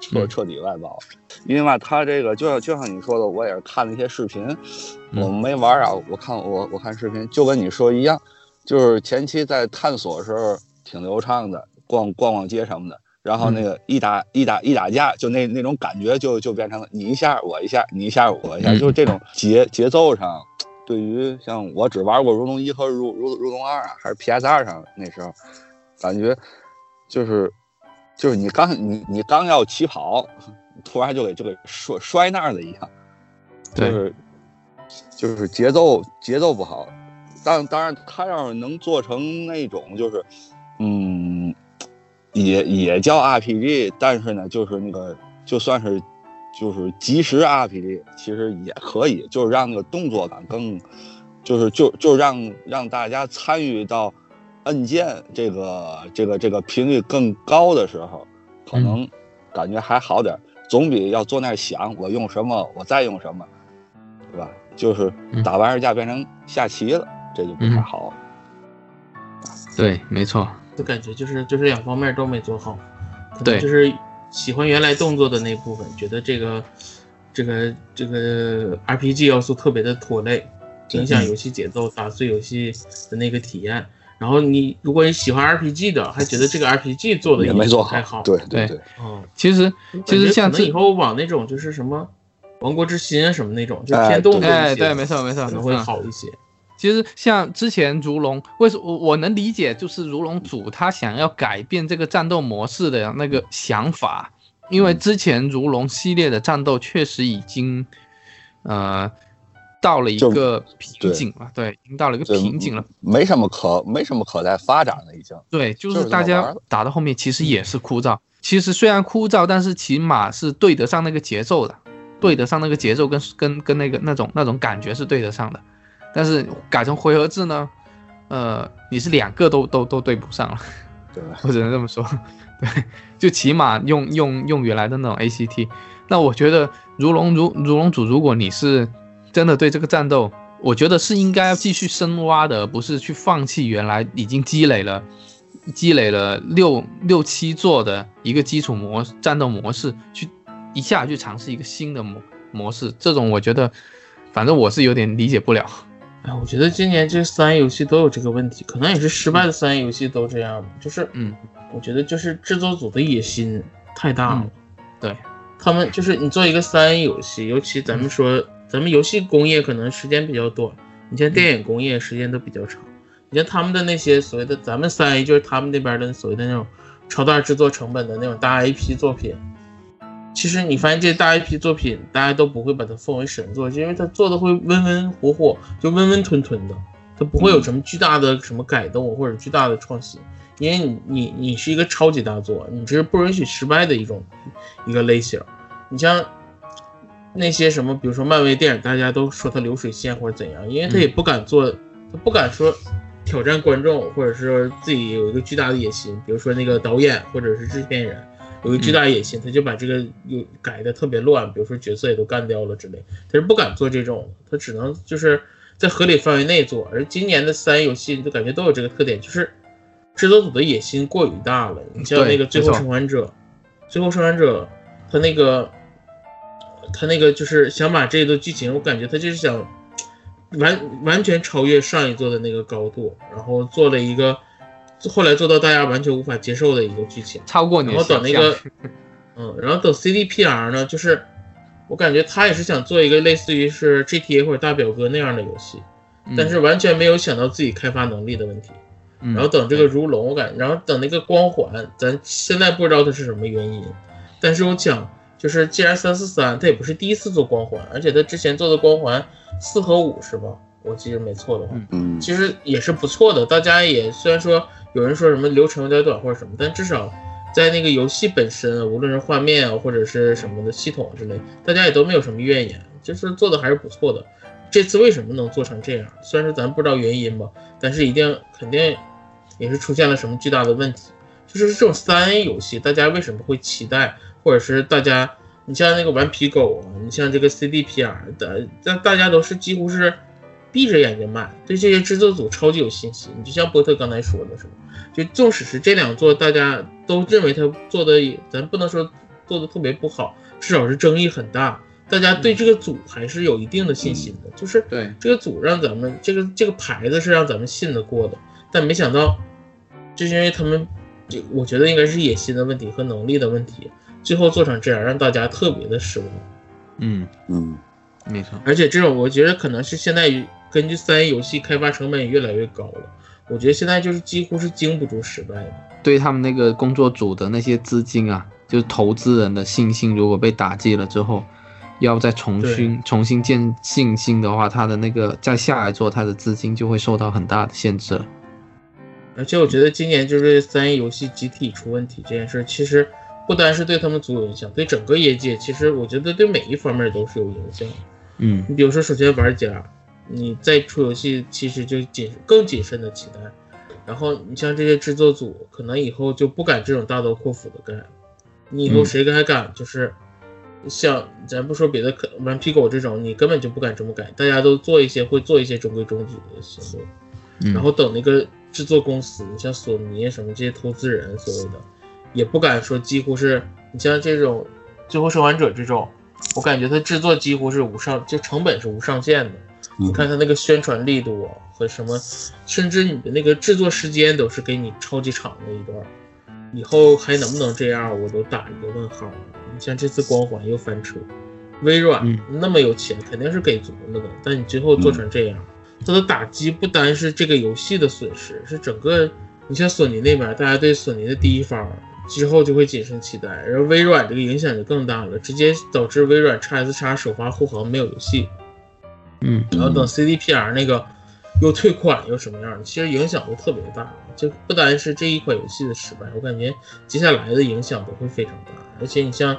彻彻底外包？因为嘛，他这个就像就像你说的，我也是看了一些视频，我没玩啊，我看我我看视频就跟你说一样，就是前期在探索的时候挺流畅的，逛逛逛街什么的。然后那个一打一打一打架，就那那种感觉就就变成了你一下我一下，你一下我一下，就是这种节节奏上，对于像我只玩过《如龙一》和《如如如龙二》啊，还是 PS 二上那时候，感觉就是就是你刚你你刚要起跑，突然就给就给摔摔那儿了一样，就是就是节奏节奏不好。当当然，他要是能做成那种就是嗯。也也叫 RPG，但是呢，就是那个就算是就是即时 RPG，其实也可以，就是让那个动作感更，就是就就让让大家参与到按键这个这个这个频率更高的时候，可能感觉还好点，总比要坐那儿想我用什么我再用什么，对吧？就是打完架变成下棋了，这就不太好。对，没错。的感觉就是就是两方面都没做好，对，就是喜欢原来动作的那部分，觉得这个这个这个 RPG 要素特别的拖累，影响游戏节奏，打碎游戏的那个体验。然后你如果你喜欢 RPG 的，还觉得这个 RPG 做的也没做太好，对对对。嗯，其实其实像以后往那种就是什么王国之心啊什么那种，就偏动作一些，对，没错没错，可能会好一些。其实像之前如龙，为什我我能理解，就是如龙组他想要改变这个战斗模式的那个想法，因为之前如龙系列的战斗确实已经，呃，到了一个瓶颈了，对，已经到了一个瓶颈了，没什么可没什么可再发展了，已经。对，就是大家打到后面其实也是枯燥。其实虽然枯燥，但是起码是对得上那个节奏的，对得上那个节奏跟跟跟那个那种那种感觉是对得上的。但是改成回合制呢，呃，你是两个都都都对不上了，对，我只能这么说。对，就起码用用用原来的那种 ACT。那我觉得如龙如如龙组，如果你是真的对这个战斗，我觉得是应该要继续深挖的，不是去放弃原来已经积累了积累了六六七座的一个基础模战斗模式，去一下去尝试一个新的模模式。这种我觉得，反正我是有点理解不了。哎，我觉得今年这三 A 游戏都有这个问题，可能也是失败的三 A 游戏都这样就是嗯，我觉得就是制作组的野心太大了，对。他们就是你做一个三 A 游戏，尤其咱们说咱们游戏工业可能时间比较短，你像电影工业时间都比较长。你像他们的那些所谓的咱们三 A，就是他们那边的所谓的那种超大制作成本的那种大 IP 作品。其实你发现这大 IP 作品，大家都不会把它奉为神作，是因为它做的会温温火火，就温温吞吞的，它不会有什么巨大的什么改动或者巨大的创新。因为你你你是一个超级大作，你这是不允许失败的一种一个类型。你像那些什么，比如说漫威电影，大家都说它流水线或者怎样，因为他也不敢做，他不敢说挑战观众，或者是自己有一个巨大的野心。比如说那个导演或者是制片人有个巨大野心，他就把这个又改的特别乱，比如说角色也都干掉了之类，他是不敢做这种，他只能就是在合理范围内做。而今年的三游戏就感觉都有这个特点，就是。制作组的野心过于大了，你像那个《最后生还者》，《最后生还者》，他那个，他那个就是想把这个剧情，我感觉他就是想完完全超越上一座的那个高度，然后做了一个后来做到大家完全无法接受的一个剧情，超过你然后等那个，嗯，然后等 CDPR 呢，就是我感觉他也是想做一个类似于是 GTA 或者大表哥那样的游戏，但是完全没有想到自己开发能力的问题。然后等这个如龙，我感，然后等那个光环，咱现在不知道它是什么原因，但是我讲，就是既然三四三，它也不是第一次做光环，而且它之前做的光环四和五是吧？我记得没错的话，嗯，其实也是不错的。大家也虽然说有人说什么流程有点短或者什么，但至少在那个游戏本身，无论是画面啊或者是什么的系统之类，大家也都没有什么怨言，就是做的还是不错的。这次为什么能做成这样？虽然说咱不知道原因吧，但是一定肯定。也是出现了什么巨大的问题，就是这种三 A 游戏，大家为什么会期待，或者是大家，你像那个顽皮狗啊，你像这个 CDPR 的，大大家都是几乎是闭着眼睛买，对这些制作组超级有信心。你就像波特刚才说的，是吧？就纵使是这两座，大家都认为他做的，咱不能说做的特别不好，至少是争议很大，大家对这个组还是有一定的信心的。就是对这个组让咱们这个这个牌子是让咱们信得过的。但没想到，就是因为他们，就我觉得应该是野心的问题和能力的问题，最后做成这样，让大家特别的失望。嗯嗯，没错。而且这种，我觉得可能是现在根据三 A 游戏开发成本也越来越高了，我觉得现在就是几乎是经不住失败的。对他们那个工作组的那些资金啊，就是投资人的信心，如果被打击了之后。要再重新重新建信心的话，他的那个再下来做，他的资金就会受到很大的限制了。而且我觉得今年就是三 A 游戏集体出问题这件事，其实不单是对他们组有影响，对整个业界，其实我觉得对每一方面都是有影响。嗯，你比如说，首先玩家，你再出游戏，其实就谨更谨慎的期待。然后你像这些制作组，可能以后就不敢这种大刀阔斧的干。你以后谁还敢就是？像咱不说别的，可顽皮狗这种，你根本就不敢这么改。大家都做一些会做一些中规中矩的行动，然后等那个制作公司，你像索尼什么这些投资人所谓的，也不敢说几乎是你像这种最后生还者这种，我感觉它制作几乎是无上，就成本是无上限的。你看它那个宣传力度和什么，甚至你的那个制作时间都是给你超级长的一段。以后还能不能这样，我都打一个问号。你像这次光环又翻车，微软那么有钱，肯定是给足了的。但你最后做成这样，它的打击不单是这个游戏的损失，是整个。你像索尼那边，大家对索尼的第一方之后就会谨慎期待，然后微软这个影响就更大了，直接导致微软 x S x 首发护航没有游戏。嗯，然后等 CDPR 那个又退款又什么样的，其实影响都特别大。就不单是这一款游戏的失败，我感觉接下来的影响都会非常大。而且你像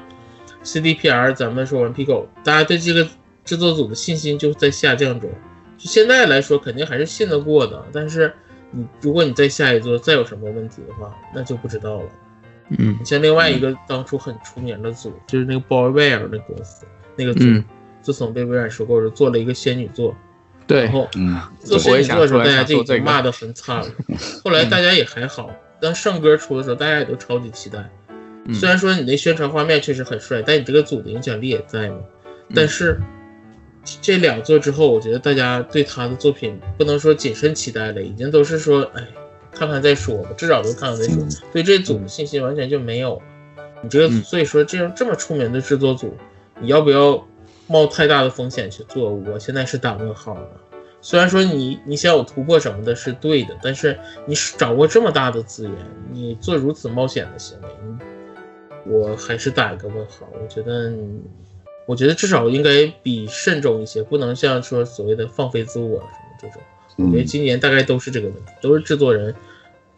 CDPR，咱们说完 Pico，大家对这个制作组的信心就在下降中。就现在来说，肯定还是信得过的，但是你如果你再下一座再有什么问题的话，那就不知道了。嗯，像另外一个当初很出名的组，就是那个 BoyWare 那公司，那个组嗯自从被微软收购之后，做了一个仙女座，对然，后嗯，做仙女座的时候，大家就已经骂得很惨了。后来大家也还好，当圣歌出的时候，大家也都超级期待。嗯虽然说你那宣传画面确实很帅，但你这个组的影响力也在嘛。但是这两座之后，我觉得大家对他的作品不能说谨慎期待了，已经都是说，哎，看看再说吧，至少都看看再说。对这组的信心完全就没有了。你这个，嗯所以说这样这么出名的制作组，你要不要冒太大的风险去做？我现在是打问号的。虽然说你你想有突破什么的是对的，但是你掌握这么大的资源，你做如此冒险的行为，我还是打一个问号。我觉得，我觉得至少应该比慎重一些，不能像说所谓的放飞自我什么这种。我觉得嗯今年大概都是这个问题，都是制作人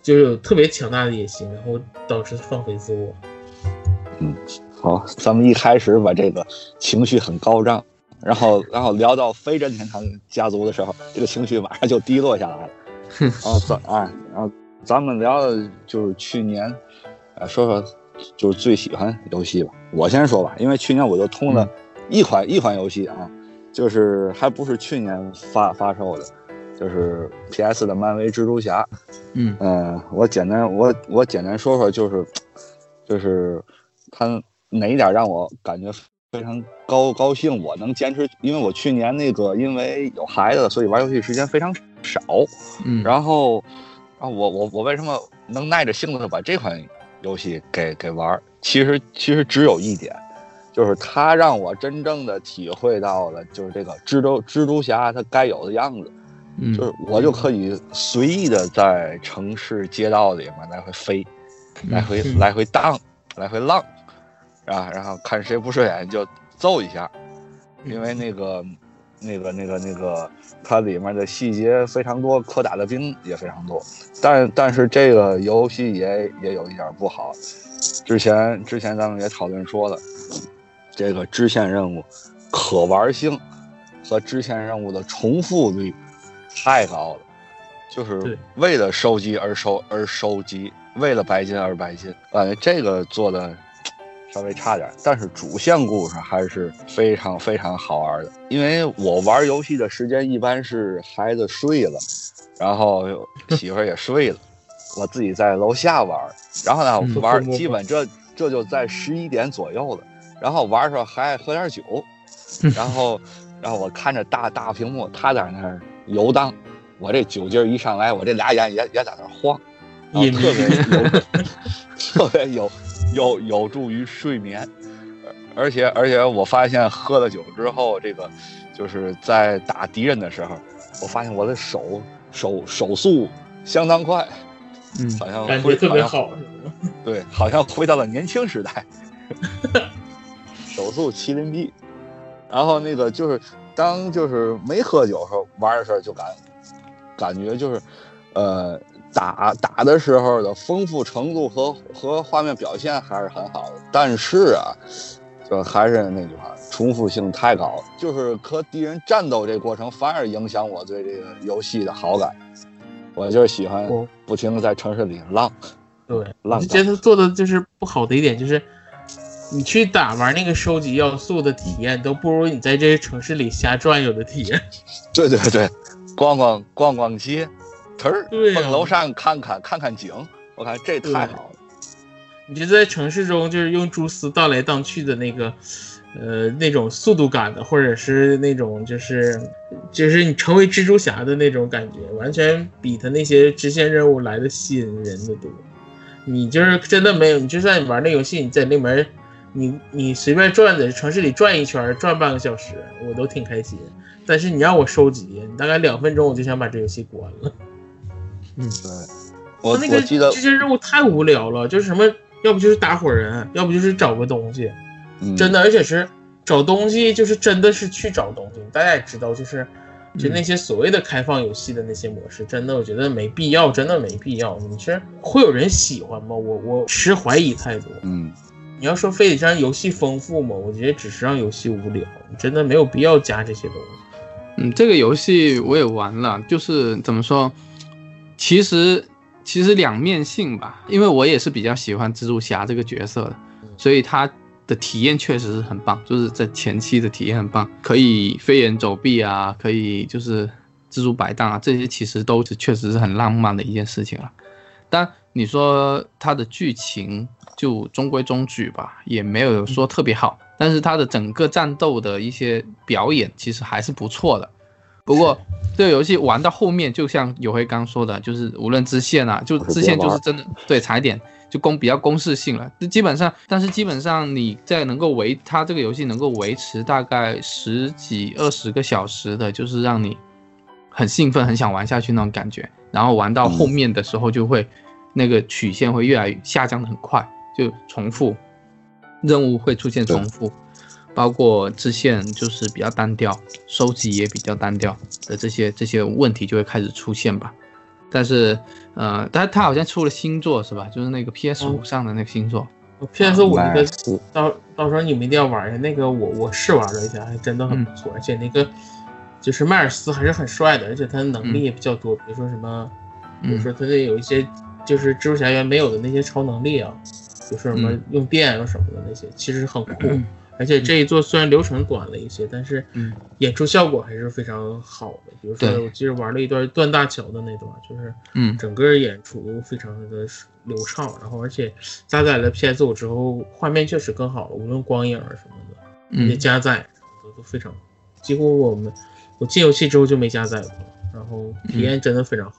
就是有特别强大的野心，然后导致放飞自我。好，咱们一开始把这个情绪很高涨，然后然后聊到非任天堂家族的时候，这个情绪马上就低落下来了。然后咱啊，然后咱们聊的就是去年，呃，说说就是最喜欢游戏吧。我先说吧，因为去年我就通了一款、一款游戏啊，就是还不是去年发发售的，就是 PS 的漫威蜘蛛侠。嗯嗯，我简单我我简单说说，就是就是他哪一点让我感觉非常高高兴，我能坚持，因为我去年那个因为有孩子，所以玩游戏时间非常少。嗯，然后，啊我我我为什么能耐着性子把这款游戏给给玩？其实其实只有一点，就是它让我真正的体会到了，就是这个蜘蛛蜘蛛侠它该有的样子。嗯就是我就可以随意的在城市街道里面来回飞，来回嗯来回荡，来回浪，啊，然后看谁不顺眼就揍一下，因为那个那个那个那个它里面的细节非常多，可打的兵也非常多，但但是这个游戏也也有一点不好，之前之前咱们也讨论说了，这个支线任务可玩性和支线任务的重复率太高了，就是为了收集而收而收集，为了白金而白金，感觉这个做的稍微差点，但是主线故事还是非常非常好玩的。因为我玩游戏的时间一般是孩子睡了，然后媳妇儿也睡了，我自己在楼下玩，然后呢嗯玩基本这这就在十一点左右了，然后玩的时候还爱喝点酒，然后然后我看着大大屏幕，他在那儿游荡，我这酒劲儿一上来，我这俩眼也也在那晃，然后 特别有特别有有有助于睡眠，而而且而且我发现喝了酒之后，这个就是在打敌人的时候，我发现我的手手手速相当快，嗯好像感回好像觉特别好。对，好像回到了年轻时代，手速麒麟臂。然后那个就是当就是没喝酒时候玩的时候，就感感觉就是，呃，打打的时候的丰富程度和和画面表现还是很好的。但是啊，就还是那句话，重复性太高了，就是和敌人战斗这过程反而影响我对这个游戏的好感。我就是喜欢不停的在城市里浪。对，浪我就觉得做的就是不好的一点就是，你去打玩那个收集要素的体验，都不如你在这些城市里瞎转悠的体验。对对对，逛逛逛逛街，忒儿对楼上看看看看景，我看这太好了。你就在城市中，就是用蛛丝荡来荡去的那个，呃，那种速度感的，或者是那种就是就是你成为蜘蛛侠的那种感觉，完全比他那些支线任务来的吸引人的多。你就是真的没有，你就算你玩那游戏，你在那门，你你随便转在城市里转一圈，转半个小时，我都挺开心。但是你让我收集，你大概两分钟我就想把这游戏关了。对，我他那个我记得支，线任务太无聊了，就是什么，要不就是打火人，要不就是找个东西。嗯真的，而且是找东西就是真的是去找东西。大家也知道，就是就那些所谓的开放游戏的那些模式，真的我觉得没必要，真的没必要。你是会有人喜欢吗？我我持怀疑态度。嗯，你要说非得让游戏丰富吗？我觉得只是让游戏无聊，真的没有必要加这些东西。嗯，这个游戏我也玩了，就是怎么说，其实其实两面性吧，因为我也是比较喜欢蜘蛛侠这个角色的，所以他的体验确实是很棒，就是在前期的体验很棒，可以飞檐走壁啊，可以就是蜘蛛摆荡啊，这些其实都是确实是很浪漫的一件事情了。但你说它的剧情就中规中矩吧，也没有说特别好。但是它的整个战斗的一些表演其实还是不错的。不过这个游戏玩到后面，就像有辉刚说的，就是无论支线啊，就支线就是真的对踩点就公比较公式性了。就基本上，但是基本上你在能够维它这个游戏能够维持大概十几二十个小时的，就是让你很兴奋、很想玩下去那种感觉。然后玩到后面的时候，就会那个曲线会越来越下降的很快，就重复。任务会出现重复，包括支线就是比较单调，收集也比较单调的这些这些问题就会开始出现吧。但是，呃，但是他好像出了新作是吧？就是那个 PS 五上的那个新作。PS 五那个到到时候你们一定要玩一下那个，我我试玩了一下，还真的很不错。而且那个就是迈尔斯还是很帅的，而且他的能力也比较多，比如说什么，比如说他的有一些就是蜘蛛侠原没有的那些超能力啊。就是什么用电啊什么的那些，其实很酷。而且这一座虽然流程短了一些，但是演出效果还是非常好的。比如说，我记得玩了一段断大桥的那段，就是嗯，整个演出非常的流畅。然后，而且加载了 PS 五之后，画面确实更好了，无论光影啊什么的，那些加载都都非常。几乎我们我进游戏之后就没加载过，然后体验真的非常好。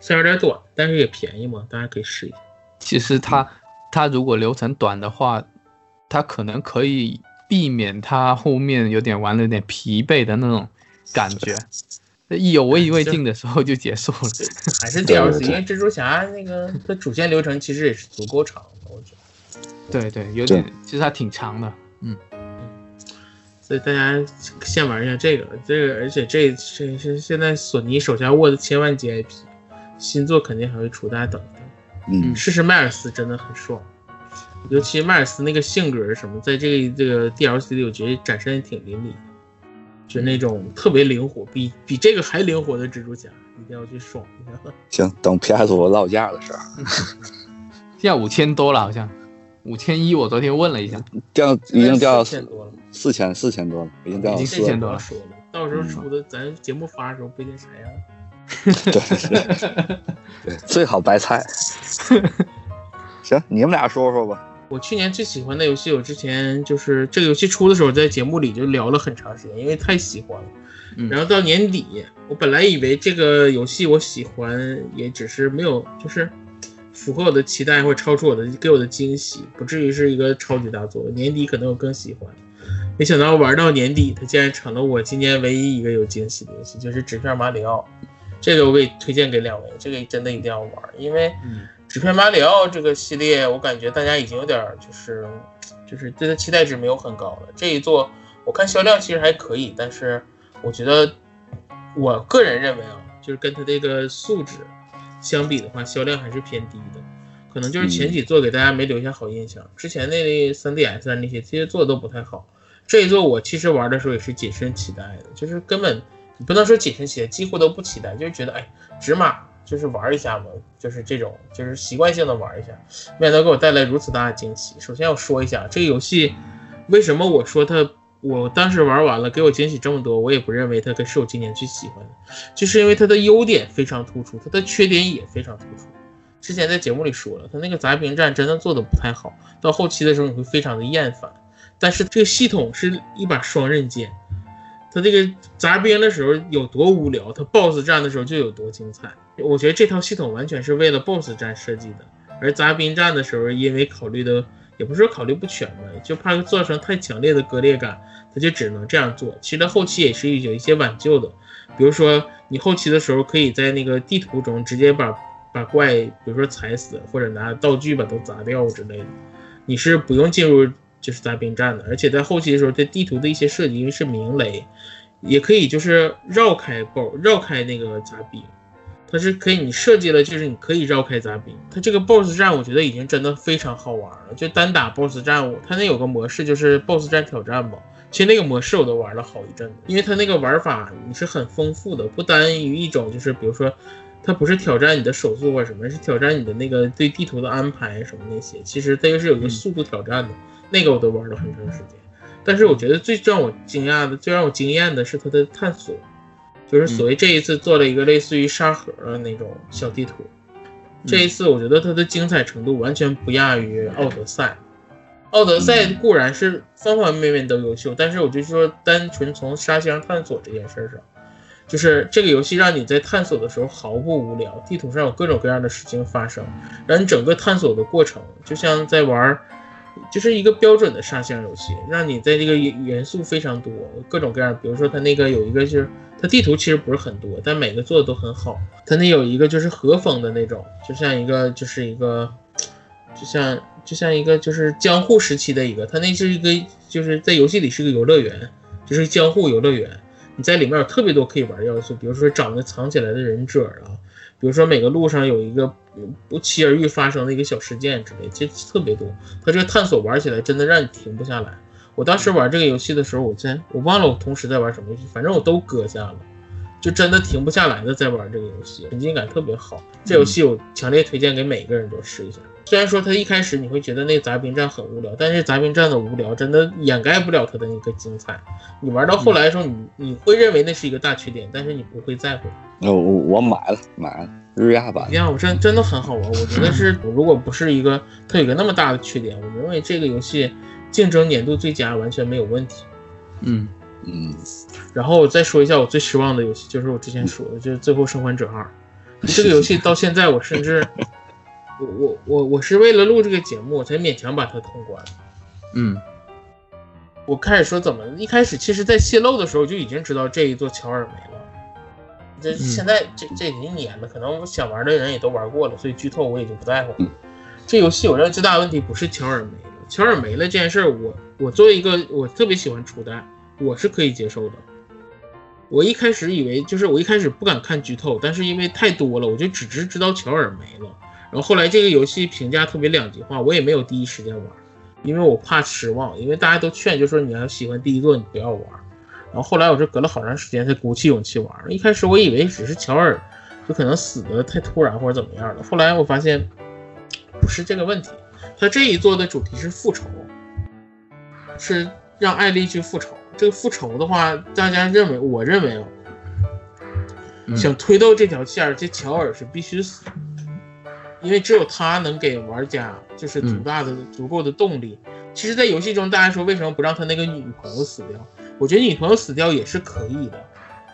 虽然有点短，但是也便宜嘛，大家可以试一下。其实它。它如果流程短的话，它可能可以避免他后面有点玩的有点疲惫的那种感觉，意犹未尽的时候就结束了。还是 DLC，因为蜘蛛侠那个它主线流程其实也是足够长的，我觉得。对对，有点，其实还挺长的，嗯。所以大家先玩一下这个，这个，而且这这是现在索尼手下握的千万级 IP，新作肯定还会出，大家等。嗯，试试迈尔斯真的很爽，尤其迈尔斯那个性格什么，在这个这个 DLC 里，我觉得展现的挺淋漓，就那种特别灵活，比比这个还灵活的蜘蛛侠，一定要去爽一下。行，等 PS 五落价的时候，现在五千多了，好像五千一，我昨天问了一下，掉已经掉四千多了，四千四千多了，已经掉四千多了。说了，到时候出的咱节目发的时候不一定啥样。对，对，最好白菜。行，你们俩说说吧。我去年最喜欢的游戏，我之前就是这个游戏出的时候，在节目里就聊了很长时间，因为太喜欢了。然后到年底，我本来以为这个游戏我喜欢，也只是没有就是符合我的期待，或超出我的给我的惊喜，不至于是一个超级大作。年底可能我更喜欢。没想到玩到年底，它竟然成了我今年唯一一个有惊喜的游戏，就是纸片马里奥。这个我给推荐给两位，这个真的一定要玩，因为纸片马里奥这个系列，我感觉大家已经有点就是就是对它期待值没有很高了。这一座我看销量其实还可以，但是我觉得我个人认为啊，就是跟它这个素质相比的话，销量还是偏低的，可能就是前几座给大家没留下好印象，之前那 3DS 那些这些做的都不太好。这一座我其实玩的时候也是谨慎期待的，就是根本。你不能说谨慎期待，几乎都不期待，就是觉得哎，纸马就是玩一下嘛，就是这种，就是习惯性的玩一下，没想到给我带来如此大的惊喜。首先要说一下这个游戏，为什么我说它，我当时玩完了给我惊喜这么多，我也不认为它是我今年最喜欢的，就是因为它的优点非常突出，它的缺点也非常突出。之前在节目里说了，它那个杂兵战真的做的不太好，到后期的时候你会非常的厌烦，但是这个系统是一把双刃剑。他这个杂兵的时候有多无聊，他 BOSS 战的时候就有多精彩。我觉得这套系统完全是为了 BOSS 战设计的，而杂兵战的时候，因为考虑的也不是说考虑不全吧，就怕造成太强烈的割裂感，他就只能这样做。其实他后期也是有一些挽救的，比如说你后期的时候可以在那个地图中直接把把怪，比如说踩死，或者拿道具把都砸掉之类的，你是不用进入。就是杂兵战的，而且在后期的时候，对地图的一些设计，因为是明雷，也可以就是绕开 BOSS，绕开那个杂兵，它是可以你设计了，就是你可以绕开杂兵。它这个 BOSS 战，我觉得已经真的非常好玩了。就单打 BOSS 战，它那有个模式就是 BOSS 战挑战嘛。其实那个模式我都玩了好一阵子，因为它那个玩法你是很丰富的，不单于一种，就是比如说，它不是挑战你的手速或什么，是挑战你的那个对地图的安排什么那些。其实它又是有一个速度挑战的，那个我都玩了很长时间。但是我觉得最让我惊讶的、最让我惊艳的是它的探索，就是所谓这一次做了一个类似于沙盒的那种小地图。这一次我觉得它的精彩程度完全不亚于奥德赛。奥德赛固然是方方面面都优秀，但是我就说，单纯从沙箱探索这件事上，就是这个游戏让你在探索的时候毫不无聊，地图上有各种各样的事情发生，让你整个探索的过程就像在玩，就是一个标准的沙箱游戏，让你在这个元素非常多，各种各样，比如说它那个有一个就是它地图其实不是很多，但每个做的都很好，它那有一个就是和风的那种，就像一个就是一个，就像。就像一个就是江户时期的一个，它那是一个就是在游戏里是个游乐园，就是江户游乐园。你在里面有特别多可以玩的要素，比如说找那藏起来的忍者啊，比如说每个路上有一个不期而遇发生的一个小事件之类，其实特别多。它这个探索玩起来真的让你停不下来。我当时玩这个游戏的时候，我在我忘了我同时在玩什么游戏，反正我都搁下了，就真的停不下来的在玩这个游戏，沉浸感特别好。这游戏我强烈推荐给每个人都试一下。虽然说它一开始你会觉得那个杂兵战很无聊，但是杂兵战的无聊真的掩盖不了它的那个精彩。你玩到后来的时候，你你会认为那是一个大缺点，但是你不会在乎。我我买了买了日亚版，呀，我真真的很好玩。我觉得是，如果不是一个它有个那么大的缺点，我认为这个游戏竞争年度最佳完全没有问题。嗯嗯。然后我再说一下我最失望的游戏，就是我之前说的，就是《最后生还者二 》。这个游戏到现在我甚至。我我我我是为了录这个节目，我才勉强把它通关。嗯，我开始说怎么，一开始其实，在泄露的时候就已经知道这一座乔尔没了。这现在这这已经年了，可能想玩的人也都玩过了，所以剧透我已经不在乎了。这游戏我认为最大的问题不是乔尔没了，乔尔没了这件事儿，我我作为一个我特别喜欢初代，我是可以接受的。我一开始以为就是我一开始不敢看剧透，但是因为太多了，我就只知知道乔尔没了。然后后来这个游戏评价特别两极化，我也没有第一时间玩，因为我怕失望，因为大家都劝就说你要喜欢第一座你不要玩。然后后来我是隔了好长时间才鼓起勇气玩。一开始我以为只是乔尔就可能死的太突然或者怎么样的，后来我发现不是这个问题，他这一座的主题是复仇，是让艾丽去复仇。这个复仇的话，大家认为，我认为啊，想推到这条线，这乔尔是必须死。因为只有他能给玩家就是足大的足够的动力。其实，在游戏中，大家说为什么不让他那个女朋友死掉？我觉得女朋友死掉也是可以的，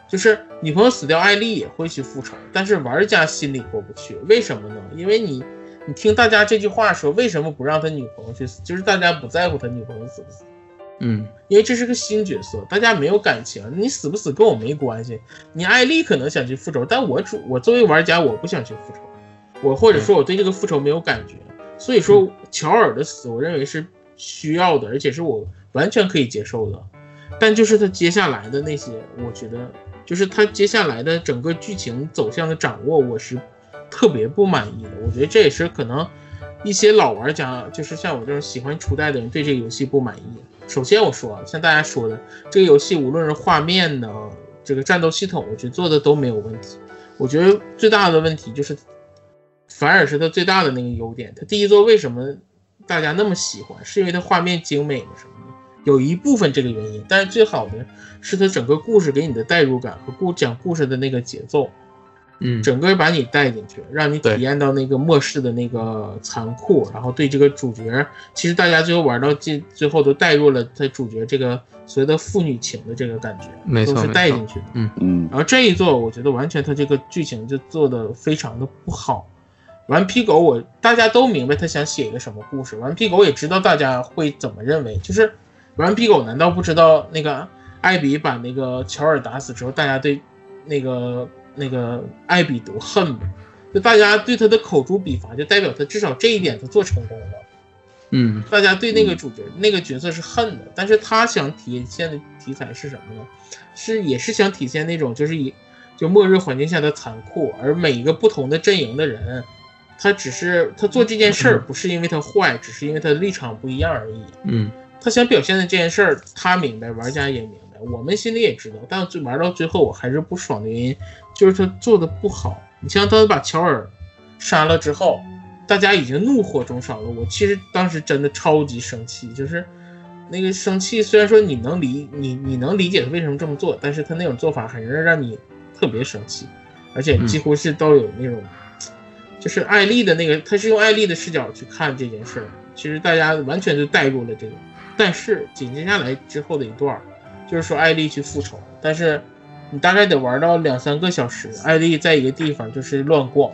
就是女朋友死掉，艾丽也会去复仇，但是玩家心里过不去。为什么呢？因为你，你听大家这句话说，为什么不让他女朋友去死？就是大家不在乎他女朋友死不死。嗯，因为这是个新角色，大家没有感情，你死不死跟我没关系。你艾丽可能想去复仇，但我主我作为玩家，我不想去复仇。我或者说我对这个复仇没有感觉，所以说乔尔的死，我认为是需要的，而且是我完全可以接受的。但就是他接下来的那些，我觉得就是他接下来的整个剧情走向的掌握，我是特别不满意的。我觉得这也是可能一些老玩家，就是像我这种喜欢初代的人，对这个游戏不满意。首先我说，像大家说的，这个游戏无论是画面呢，这个战斗系统，我觉得做的都没有问题。我觉得最大的问题就是。反而是它最大的那个优点。它第一座为什么大家那么喜欢？是因为它画面精美吗？什么的？有一部分这个原因，但是最好的是它整个故事给你的代入感和故讲故事的那个节奏，嗯，整个把你带进去，让你体验到那个末世的那个残酷，然后对这个主角，其实大家最后玩到最最后都带入了他主角这个所谓的父女情的这个感觉，没错，都是带进去的，嗯嗯。然后这一座我觉得完全他这个剧情就做的非常的不好。顽皮狗，我大家都明白他想写一个什么故事。顽皮狗也知道大家会怎么认为，就是顽皮狗难道不知道那个艾比把那个乔尔打死之后，大家对那个那个爱比多恨嘛？就大家对他的口诛笔伐，就代表他至少这一点他做成功了。嗯，大家对那个主角、那个角色是恨的，但是他想体现的题材是什么呢？是也是想体现那种就是以就末日环境下的残酷，而每一个不同的阵营的人，他只是他做这件事儿不是因为他坏，只是因为他的立场不一样而已。嗯，他想表现的这件事儿，他明白，玩家也明白，我们心里也知道，但最玩到最后我还是不爽的原因就是他做的不好。你像他把乔尔杀了之后。大家已经怒火中烧了，我其实当时真的超级生气，就是那个生气。虽然说你能理你你能理解他为什么这么做，但是他那种做法还是让你特别生气，而且几乎是都有那种，就是艾丽的那个，他是用艾丽的视角去看这件事儿，其实大家完全就带入了这个。但是紧接下来之后的一段，就是说艾丽去复仇，但是你大概得玩到两三个小时，艾丽在一个地方就是乱逛。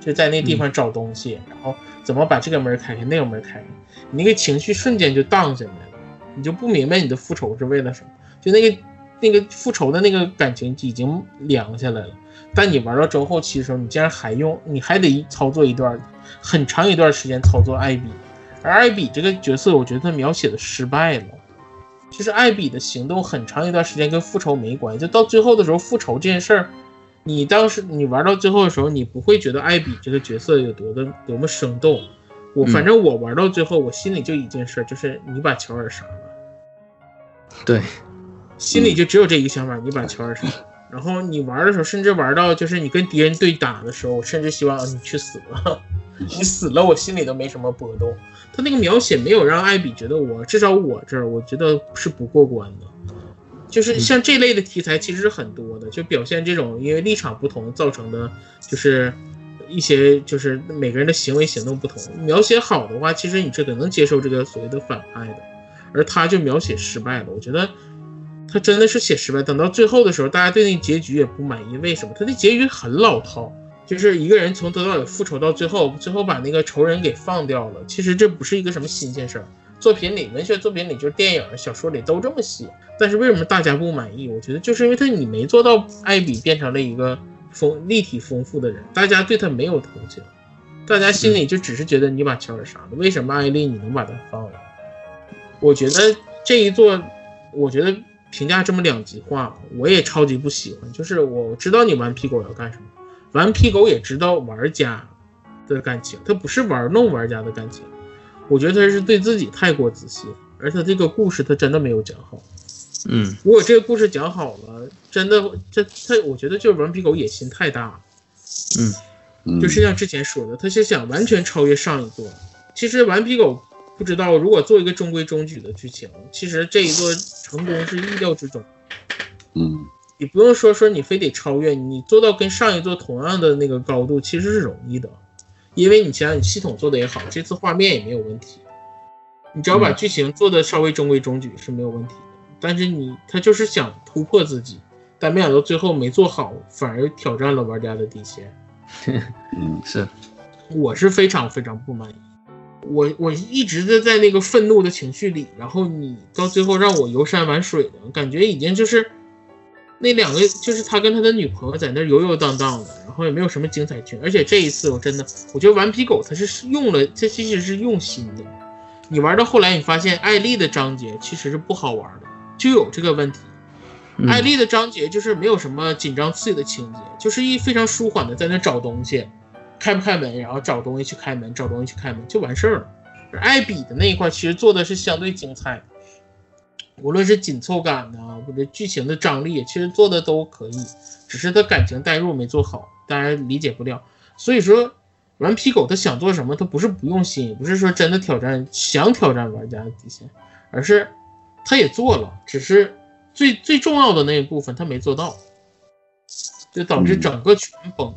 就在那地方找东西，然后怎么把这个门开开，那个门开开，你那个情绪瞬间就荡下来了，你就不明白你的复仇是为了什么，就那个那个复仇的那个感情已经凉下来了。但你玩到中后期的时候，你竟然还用，你还得操作一段很长一段时间操作艾比，而艾比这个角色，我觉得他描写的失败了。其实艾比的行动很长一段时间跟复仇没关系，就到最后的时候，复仇这件事儿。你当时你玩到最后的时候，你不会觉得艾比这个角色有多的多么生动。我反正我玩到最后，我心里就一件事，就是你把乔尔杀了。对，心里就只有这一个想法，你把乔尔杀。了。然后你玩的时候，甚至玩到就是你跟敌人对打的时候，我甚至希望你去死了。你死了，我心里都没什么波动。他那个描写没有让艾比觉得我，至少我这儿我觉得是不过关的。就是像这类的题材其实是很多的，就表现这种因为立场不同造成的，就是一些就是每个人的行为行动不同。描写好的话，其实你这个能接受这个所谓的反派的，而他就描写失败了。我觉得他真的是写失败。等到最后的时候，大家对那结局也不满意。为什么？他的结局很老套，就是一个人从头到尾复仇到最后，最后把那个仇人给放掉了。其实这不是一个什么新鲜事儿。作品里，文学作品里，就是电影、小说里都这么写，但是为什么大家不满意？我觉得就是因为他你没做到艾比变成了一个丰立体丰富的人，大家对他没有同情，大家心里就只是觉得你把乔尔杀了，为什么艾丽你能把他放了？我觉得这一座，我觉得评价这么两极化，我也超级不喜欢。就是我知道你顽皮狗要干什么，顽皮狗也知道玩家的感情，他不是玩弄玩家的感情。我觉得他是对自己太过自信，而他这个故事他真的没有讲好。嗯，如果这个故事讲好了，真的这他，我觉得就是顽皮狗野心太大了。嗯，就是像之前说的，他是想完全超越上一座。其实顽皮狗不知道，如果做一个中规中矩的剧情，其实这一座成功是意料之中。嗯，你不用说说你非得超越，你做到跟上一座同样的那个高度，其实是容易的。因为你想想，你系统做的也好，这次画面也没有问题，你只要把剧情做的稍微中规中矩是没有问题的。但是你他就是想突破自己，但没想到最后没做好，反而挑战了玩家的底线。嗯，是，我是非常非常不满意。我我一直在在那个愤怒的情绪里，然后你到最后让我游山玩水的感觉，已经就是。那两个就是他跟他的女朋友在那游游荡荡的，然后也没有什么精彩剧。而且这一次我真的，我觉得顽皮狗他是用了，这其实是用心的。你玩到后来，你发现艾丽的章节其实是不好玩的，就有这个问题。艾丽的章节就是没有什么紧张刺激的情节，就是一非常舒缓的在那找东西，开不开门，然后找东西去开门，找东西去开门就完事儿了。而艾比的那一块其实做的是相对精彩。无论是紧凑感呢，或者剧情的张力，其实做的都可以，只是他感情代入没做好，大家理解不了。所以说，顽皮狗他想做什么，他不是不用心，也不是说真的挑战想挑战玩家的底线，而是他也做了，只是最最重要的那一部分他没做到，就导致整个全崩，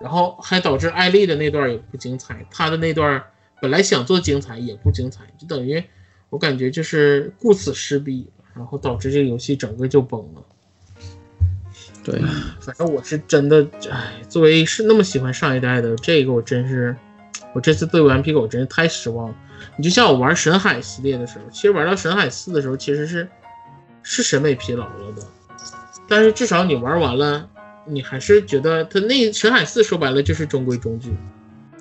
然后还导致艾丽的那段也不精彩，她的那段本来想做精彩也不精彩，就等于。我感觉就是顾此失彼，然后导致这个游戏整个就崩了。对，反正我是真的，哎，作为是那么喜欢上一代的这个，我真是，我这次对顽皮狗真是太失望了。你就像我玩神海系列的时候，其实玩到神海四的时候，其实是是审美疲劳了的。但是至少你玩完了，你还是觉得他那神海四说白了就是中规中矩。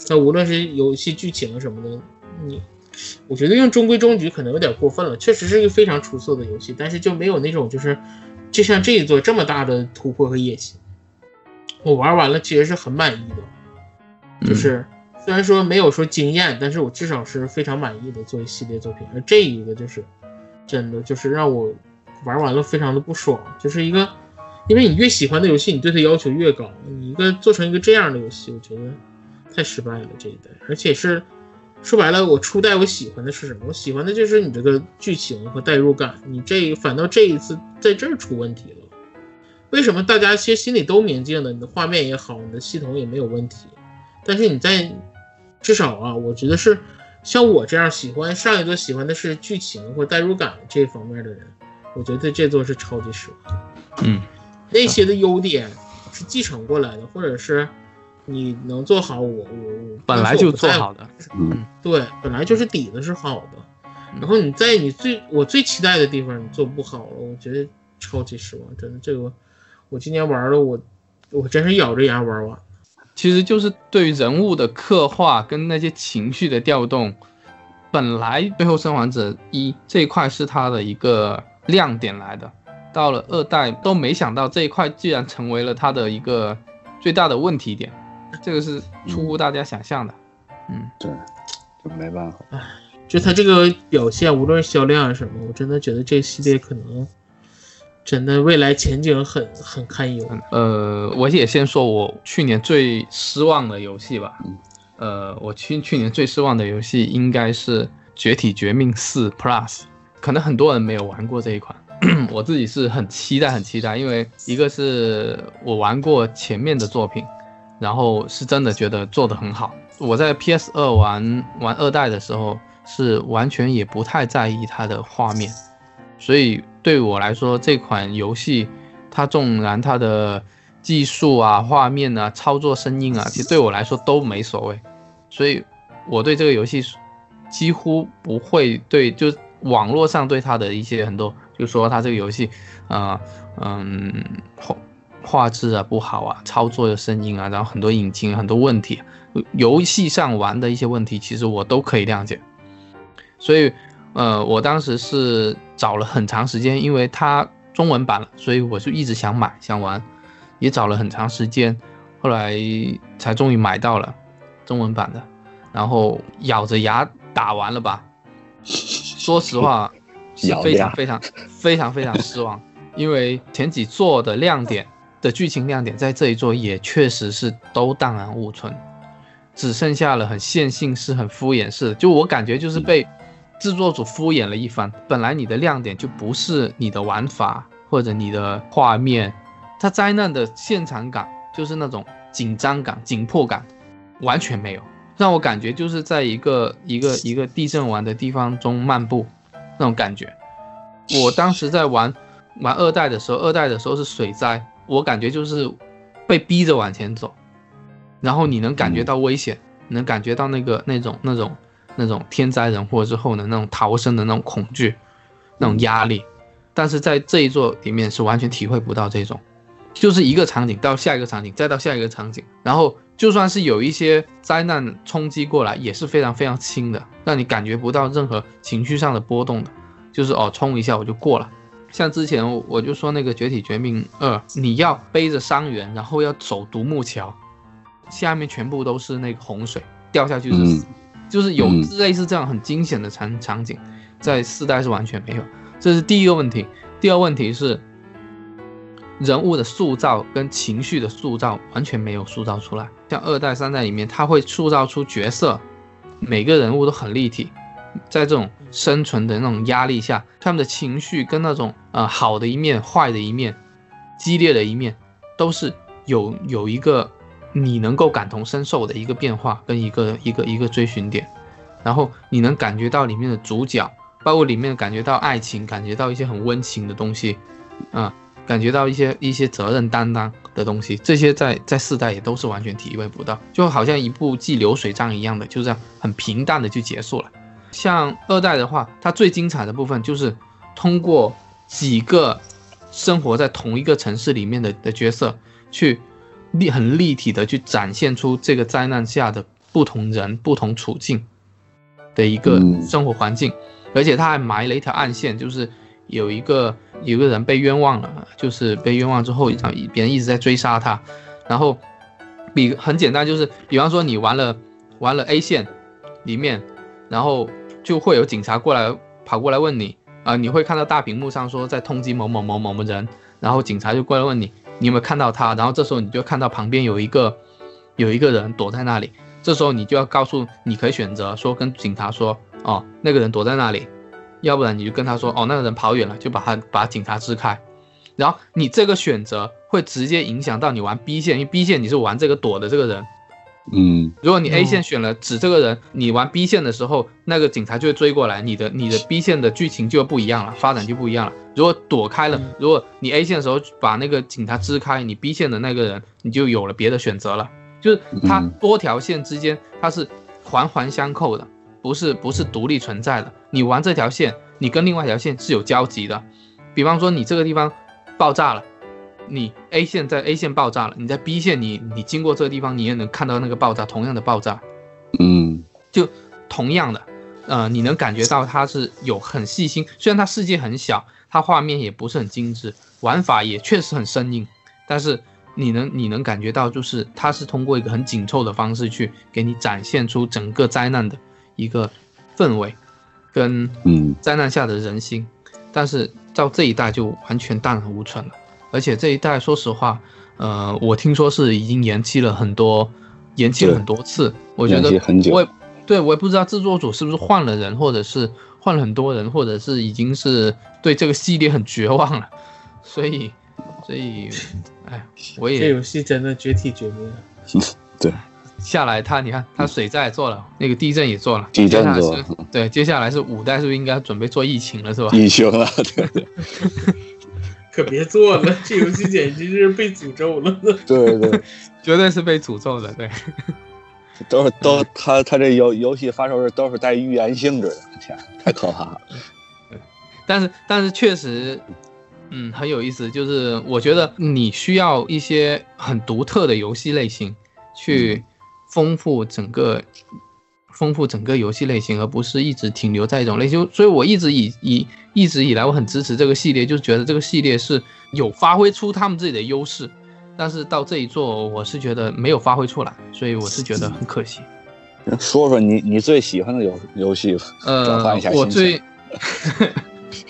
它无论是游戏剧情什么的，你。我觉得用中规中矩可能有点过分了。确实是一个非常出色的游戏，但是就没有那种就是，就像这一座这么大的突破和野心。我玩完了，其实是很满意的，就是虽然说没有说惊艳，但是我至少是非常满意的作为系列作品。而这一个就是真的就是让我玩完了非常的不爽，就是一个，因为你越喜欢的游戏，你对它要求越高，你一个做成一个这样的游戏，我觉得太失败了这一代，而且是。说白了，我初代我喜欢的是什么？我喜欢的就是你这个剧情和代入感。你这反倒这一次在这儿出问题了。为什么大家其实心里都明镜的？你的画面也好，你的系统也没有问题。但是你在至少啊，我觉得是像我这样喜欢上一座喜欢的是剧情或代入感这方面的人，我觉得这座是超级失望。嗯，那些的优点是继承过来的，或者是。你能做好，我我我本来就做好的，嗯，对，本来就是底子是好的，然后你在你最我最期待的地方你做不好了，我觉得超级失望，真的这个我今年玩了，我我真是咬着牙玩完。其实就是对于人物的刻画跟那些情绪的调动，本来《最后生还者一》这一块是它的一个亮点来的，到了二代都没想到这一块居然成为了它的一个最大的问题点。这个是出乎大家想象的，嗯，对，就没办法。唉，就它这个表现，无论是销量还是什么，我真的觉得这系列可能真的未来前景很很堪忧。呃，我也先说我去年最失望的游戏吧。呃，我去去年最失望的游戏应该是《绝体绝命四 Plus》，可能很多人没有玩过这一款，我自己是很期待很期待，因为一个是我玩过前面的作品。然后是真的觉得做的很好。我在 PS 二玩玩二代的时候，是完全也不太在意它的画面，所以对我来说，这款游戏它纵然它的技术啊、画面啊、操作声音啊，其实对我来说都没所谓。所以我对这个游戏几乎不会对，就网络上对它的一些很多，就说它这个游戏，啊，嗯，画质啊不好啊，操作的声音啊，然后很多引擎很多问题，游戏上玩的一些问题，其实我都可以谅解。所以，呃，我当时是找了很长时间，因为它中文版了，所以我就一直想买想玩，也找了很长时间，后来才终于买到了中文版的，然后咬着牙打完了吧。说实话，是非常非常非常非常失望，因为前几座的亮点。的剧情亮点在这一座也确实是都荡然无存，只剩下了很线性式、很敷衍式的。就我感觉就是被制作组敷衍了一番。本来你的亮点就不是你的玩法或者你的画面，它灾难的现场感就是那种紧张感、紧迫感完全没有，让我感觉就是在一个一个一个地震完的地方中漫步那种感觉。我当时在玩玩二代的时候，二代的时候是水灾。我感觉就是被逼着往前走，然后你能感觉到危险，能感觉到那个那种那种那种天灾人祸之后的那种逃生的那种恐惧，那种压力，但是在这一座里面是完全体会不到这种，就是一个场景到下一个场景，再到下一个场景，然后就算是有一些灾难冲击过来，也是非常非常轻的，让你感觉不到任何情绪上的波动的，就是哦冲一下我就过了。像之前我就说那个《绝体绝命二》，你要背着伤员，然后要走独木桥，下面全部都是那个洪水，掉下去是死，就是有类似这样很惊险的场场景，在四代是完全没有。这是第一个问题。第二问题是人物的塑造跟情绪的塑造完全没有塑造出来。像二代、三代里面，他会塑造出角色，每个人物都很立体。在这种生存的那种压力下，他们的情绪跟那种呃好的一面、坏的一面、激烈的一面，都是有有一个你能够感同身受的一个变化跟一个一个一个追寻点，然后你能感觉到里面的主角，包括里面感觉到爱情，感觉到一些很温情的东西，啊，感觉到一些一些责任担当的东西，这些在在四代也都是完全体会不到，就好像一部记流水账一样的，就这样很平淡的就结束了。像二代的话，它最精彩的部分就是通过几个生活在同一个城市里面的的角色，去立很立体的去展现出这个灾难下的不同人、不同处境，的一个生活环境，而且他还埋了一条暗线，就是有一个有个人被冤枉了，就是被冤枉之后，别人一直在追杀他，然后比很简单，就是比方说你玩了玩了 A 线里面，然后就会有警察过来跑过来问你啊，你会看到大屏幕上说在通缉某某某某某人，然后警察就过来问你，你有没有看到他？然后这时候你就看到旁边有一个有一个人躲在那里。这时候你就要告诉，你可以选择说跟警察说，哦，那个人躲在那里，要不然你就跟他说，哦，那个人跑远了，就把他把警察支开。然后你这个选择会直接影响到你玩 B 线，因为 B 线你是玩这个躲的这个人，嗯，如果你 A 线选了指这个人，你玩 B 线的时候，那个警察就会追过来，你的你的 B 线的剧情就不一样了，发展就不一样了。如果躲开了，如果你 A 线的时候把那个警察支开，你 B 线的那个人你就有了别的选择了。就是它多条线之间，它是环环相扣的，不是不是独立存在的。你玩这条线，你跟另外一条线是有交集的。比方说，你这个地方爆炸了，你 A 线在 A 线爆炸了，你在 B 线，你你经过这个地方，你也能看到那个爆炸，同样的爆炸。嗯，就同样的，呃，你能感觉到它是有很细心。虽然它世界很小，它画面也不是很精致，玩法也确实很生硬，但是。你能你能感觉到，就是它是通过一个很紧凑的方式去给你展现出整个灾难的一个氛围，跟嗯灾难下的人心，但是到这一代就完全荡然无存了。而且这一代说实话，呃，我听说是已经延期了很多，延期了很多次。我觉得我也对我也不知道制作组是不是换了人，或者是换了很多人，或者是已经是对这个系列很绝望了，所以。所以，哎，我也这游戏真的绝体绝命。对，下来他，你看他水灾也做了，那个地震也做了，地震做。对，接下来是五代，是不是应该准备做疫情了，是吧？疫情了，对。可别做了，这游戏简直是被诅咒了。对 对，绝对是被诅咒的，对。都是都，他他这游游戏发售日都是带预言性质的，天，太可怕了。但是但是确实。嗯，很有意思，就是我觉得你需要一些很独特的游戏类型，去丰富整个丰富整个游戏类型，而不是一直停留在一种类型。所以我一直以以一直以来我很支持这个系列，就是觉得这个系列是有发挥出他们自己的优势，但是到这一座我是觉得没有发挥出来，所以我是觉得很可惜。说说你你最喜欢的游游戏，呃，我最。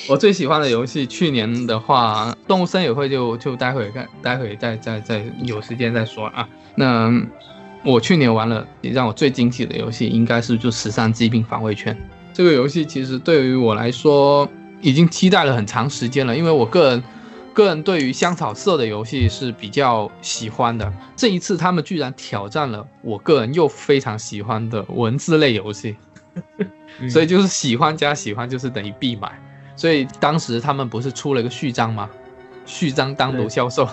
我最喜欢的游戏，去年的话，《动物森友会》就就待会看，待会再再再有时间再说啊。那我去年玩了，也让我最惊喜的游戏，应该是就《十三疾病防卫圈》这个游戏。其实对于我来说，已经期待了很长时间了，因为我个人个人对于香草色的游戏是比较喜欢的。这一次他们居然挑战了我个人又非常喜欢的文字类游戏，所以就是喜欢加喜欢，就是等于必买。所以当时他们不是出了一个序章吗？序章单独销售，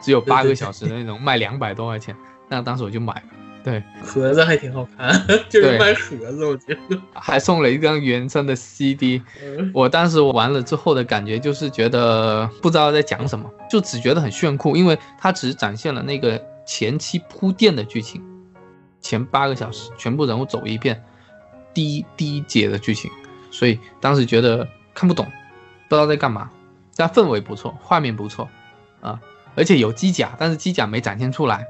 只有八个小时的那种，卖两百多块钱。那当时我就买了。对，盒子还挺好看，就是卖盒子，我觉得 还送了一张原声的 CD。我当时玩了之后的感觉就是觉得不知道在讲什么，就只觉得很炫酷，因为它只展现了那个前期铺垫的剧情，前八个小时全部人物走一遍，第一第一节的剧情，所以当时觉得。看不懂，不知道在干嘛，但氛围不错，画面不错，啊，而且有机甲，但是机甲没展现出来，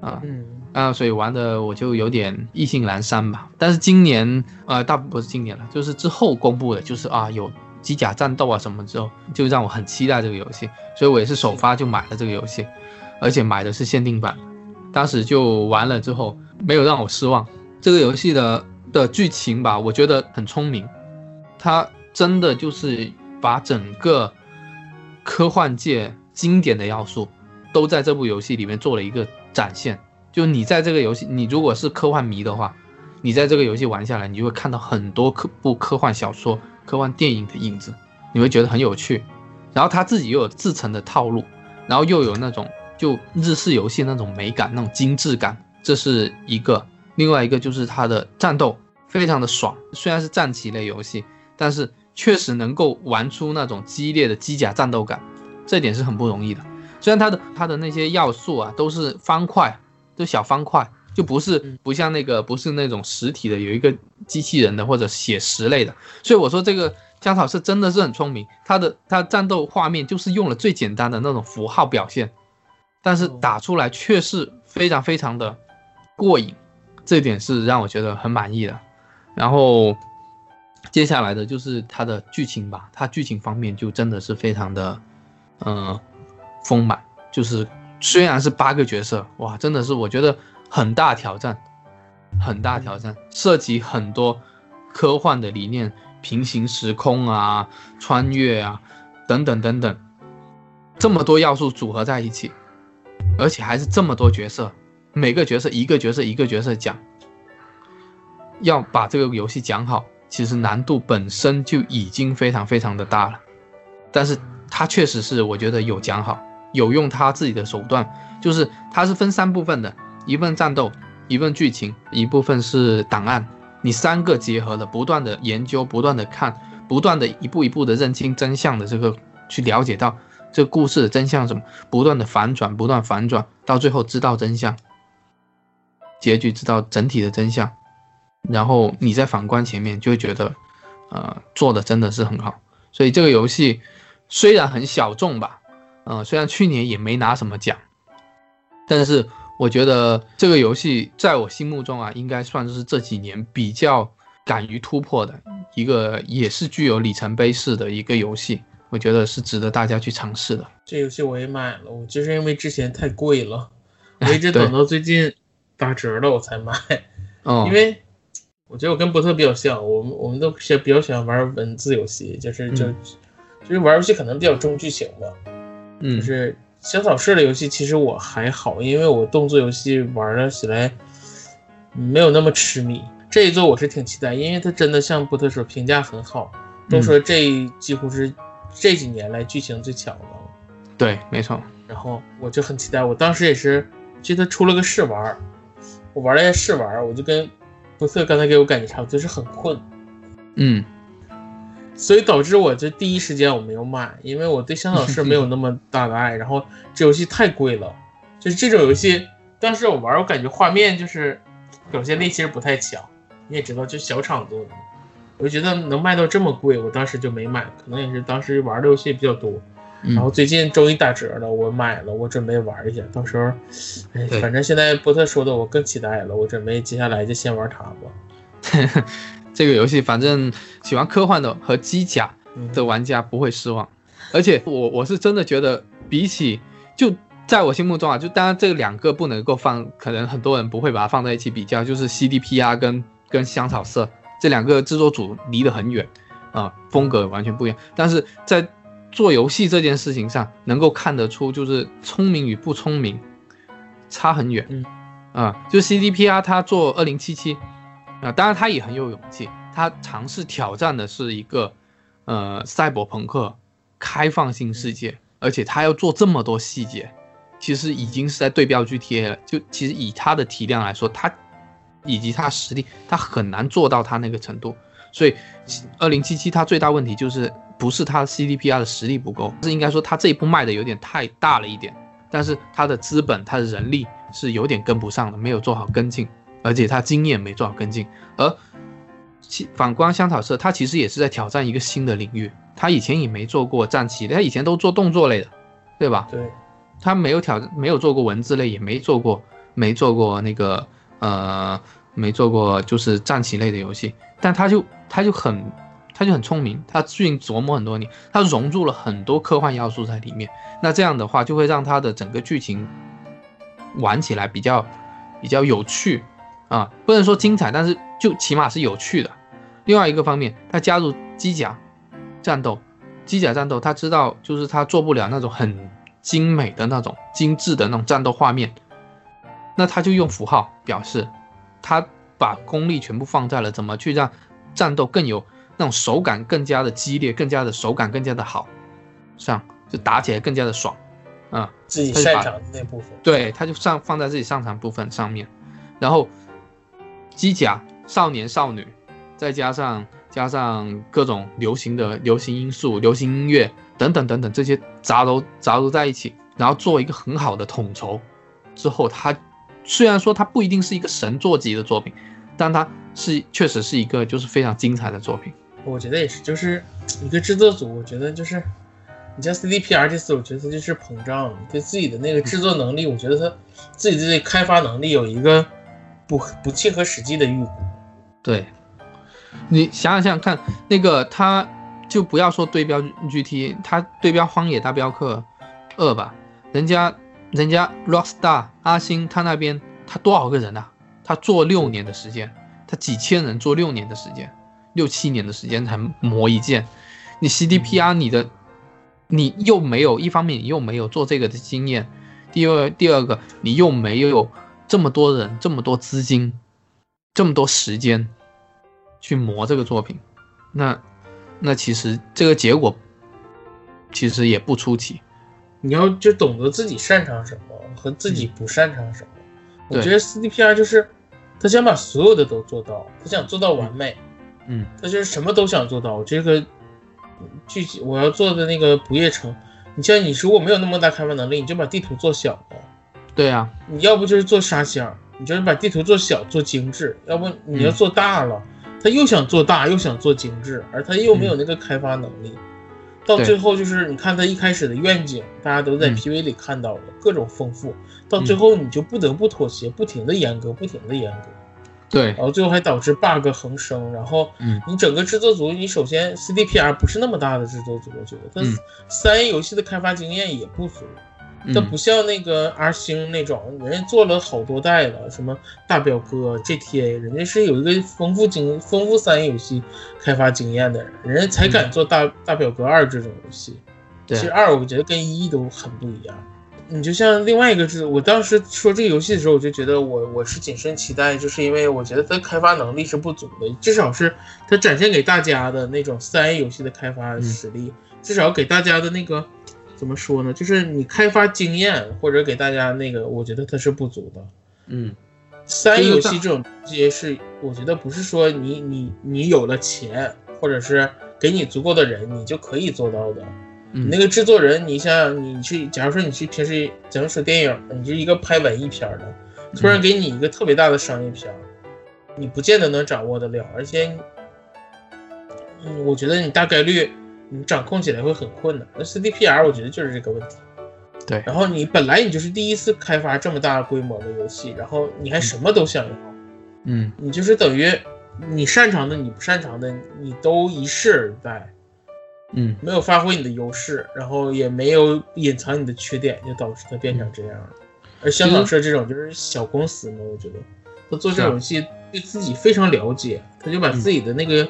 啊，嗯，啊，所以玩的我就有点意兴阑珊吧。但是今年，呃，大不是今年了，就是之后公布的，就是啊，有机甲战斗啊什么之后，就让我很期待这个游戏，所以我也是首发就买了这个游戏，而且买的是限定版，当时就玩了之后没有让我失望。这个游戏的的剧情吧，我觉得很聪明，它。真的就是把整个科幻界经典的要素都在这部游戏里面做了一个展现。就你在这个游戏，你如果是科幻迷的话，你在这个游戏玩下来，你就会看到很多科部科幻小说、科幻电影的影子，你会觉得很有趣。然后他自己又有自成的套路，然后又有那种就日式游戏那种美感、那种精致感，这是一个。另外一个就是它的战斗非常的爽，虽然是战棋类游戏，但是。确实能够玩出那种激烈的机甲战斗感，这点是很不容易的。虽然它的它的那些要素啊都是方块，都小方块，就不是不像那个不是那种实体的，有一个机器人的或者写实类的。所以我说这个香草是真的是很聪明，它的它战斗画面就是用了最简单的那种符号表现，但是打出来却是非常非常的过瘾，这点是让我觉得很满意的。然后接下来的就是它的剧情吧，它剧情方面就真的是非常的嗯丰满，就是虽然是八个角色，哇，真的是我觉得。很大挑战，很大挑战，涉及很多科幻的理念，平行时空啊，穿越啊，等等等等，这么多要素组合在一起，而且还是这么多角色，每个角色一个角色一个角色讲，要把这个游戏讲好，其实难度本身就已经非常非常的大了，但是他确实是我觉得有讲好，有用他自己的手段，就是他是分三部分的。一份战斗，一份剧情，一部分是档案，你三个结合了，不断的研究，不断的看，不断的一步一步的认清真相的这个，去了解到这故事的真相什么，不断的反转，不断反转，到最后知道真相，结局知道整体的真相，然后你在反观前面就会觉得，呃，做的真的是很好，所以这个游戏虽然很小众吧，嗯，虽然去年也没拿什么奖，但是。我觉得这个游戏在我心目中啊，应该算是这几年比较敢于突破的一个，也是具有里程碑式的一个游戏。我觉得是值得大家去尝试的。这游戏我也买了，我就是因为之前太贵了，我一直等到最近打折了我才买。哦，因为我觉得我跟波特比较像，我们我们都是比较喜欢玩文字游戏，就是就就是玩游戏可能比较重剧情吧，嗯，就是。香草社的游戏其实我还好，因为我动作游戏玩了起来没有那么痴迷。这一座我是挺期待，因为它真的像波特说评价很好，都说这几乎是这几年来剧情最强的。对，没错。然后我就很期待，我当时也是记得出了个试玩，我玩了一下试玩，我就跟波特刚才给我感觉差不多，就是很困。嗯。所以导致我就第一时间我没有买，因为我对香草社没有那么大的爱。然后这游戏太贵了，就是这种游戏，当时我玩，我感觉画面就是表现力其实不太强。你也知道，就小厂做的，我就觉得能卖到这么贵，我当时就没买。可能也是当时玩的游戏比较多。然后最近终于打折了，我买了，我准备玩一下。到时候，哎，反正现在波特说的，我更期待了。我准备接下来就先玩它吧。这个游戏反正喜欢科幻的和机甲的玩家不会失望，而且我我是真的觉得比起就在我心目中啊，就当然这两个不能够放，可能很多人不会把它放在一起比较，就是 CDPR 跟跟香草色这两个制作组离得很远啊，风格完全不一样，但是在做游戏这件事情上能够看得出就是聪明与不聪明差很远，嗯。啊，就 CDPR 它做二零七七。啊，当然他也很有勇气，他尝试挑战的是一个，呃，赛博朋克开放性世界，而且他要做这么多细节，其实已经是在对标 GTA 了。就其实以他的体量来说，他以及他实力，他很难做到他那个程度。所以，二零七七他最大问题就是不是他 CDPR 的实力不够，是应该说他这一步迈的有点太大了一点，但是他的资本、他的人力是有点跟不上的，没有做好跟进。而且他经验没做好跟进，而反观香草社，他其实也是在挑战一个新的领域。他以前也没做过战棋的，他以前都做动作类的，对吧？对。他没有挑，没有做过文字类，也没做过，没做过那个呃，没做过就是战棋类的游戏。但他就他就很他就很聪明，他最近琢磨很多年，他融入了很多科幻要素在里面。那这样的话，就会让他的整个剧情玩起来比较比较有趣。啊，不能说精彩，但是就起码是有趣的。另外一个方面，他加入机甲战斗，机甲战斗，他知道就是他做不了那种很精美的那种精致的那种战斗画面，那他就用符号表示，他把功力全部放在了怎么去让战斗更有那种手感更加的激烈，更加的手感更加的好，上就打起来更加的爽，啊，自己擅长的那部分，对，他就上放在自己擅长部分上面，然后。机甲少年少女，再加上加上各种流行的流行因素、流行音乐等等等等这些杂糅杂糅在一起，然后做一个很好的统筹之后，它虽然说它不一定是一个神作级的作品，但它是确实是一个就是非常精彩的作品。我觉得也是，就是一个制作组，我觉得就是你像 CDPR 这次，我觉得他就是膨胀，对自己的那个制作能力，我觉得他自己的开发能力有一个不不切合实际的预估。对，你想想看，那个他就不要说对标 GT，他对标《荒野大镖客二》吧，人家人家 Rockstar 阿星他那边他多少个人啊？他做六年的时间，他几千人做六年的时间，六七年的时间才磨一件。你 CDPR 你的你又没有，一方面你又没有做这个的经验，第二第二个你又没有这么多人这么多资金。这么多时间去磨这个作品，那那其实这个结果其实也不出奇。你要就懂得自己擅长什么和自己不擅长什么。我觉得 CDPR 就是他想把所有的都做到，他想做到完美。嗯，他就是什么都想做到。这个具体我要做的那个不夜城，你像你如果没有那么大开发能力，你就把地图做小了。对呀，你要不就是做沙箱。你就是把地图做小做精致，要不你要做大了，他又想做大又想做精致，而他又没有那个开发能力，到最后就是你看他一开始的愿景，大家都在 PV 里看到了各种丰富，到最后你就不得不妥协，不停的严格，不停的严格，对，然后最后还导致 bug 横生，然后你整个制作组，你首先 CDPR 不是那么大的制作组，我觉得他三 A 游戏的开发经验也不足。它不像那个 R 星那种，人家做了好多代了，什么大表哥 GTA，人家是有一个丰富经、丰富三 A 游戏开发经验的人，人家才敢做大大表哥二这种游戏。其实二我觉得跟一都很不一样。你就像另外一个是，我当时说这个游戏的时候，我就觉得我我是谨慎期待，就是因为我觉得它开发能力是不足的，至少是它展现给大家的那种三 A 游戏的开发实力，至少给大家的那个。怎么说呢？就是你开发经验或者给大家那个，我觉得它是不足的。嗯，三游戏这种东西是，我觉得不是说你你你有了钱，或者是给你足够的人，你就可以做到的。你那个制作人，你像你去，假如说你去平时假如说电影，你是一个拍文艺片的，突然给你一个特别大的商业片，你不见得能掌握得了，而且，嗯，我觉得你大概率。你掌控起来会很困难。那 CDPR 我觉得就是这个问题。对，然后你本来你就是第一次开发这么大规模的游戏，然后你还什么都想要，嗯，你就是等于你擅长的、你不擅长的，你都一试而败，嗯，没有发挥你的优势，然后也没有隐藏你的缺点，就导致它变成这样了。而香港社这种就是小公司嘛，我觉得他做这种游戏对自己非常了解，他就把自己的那个。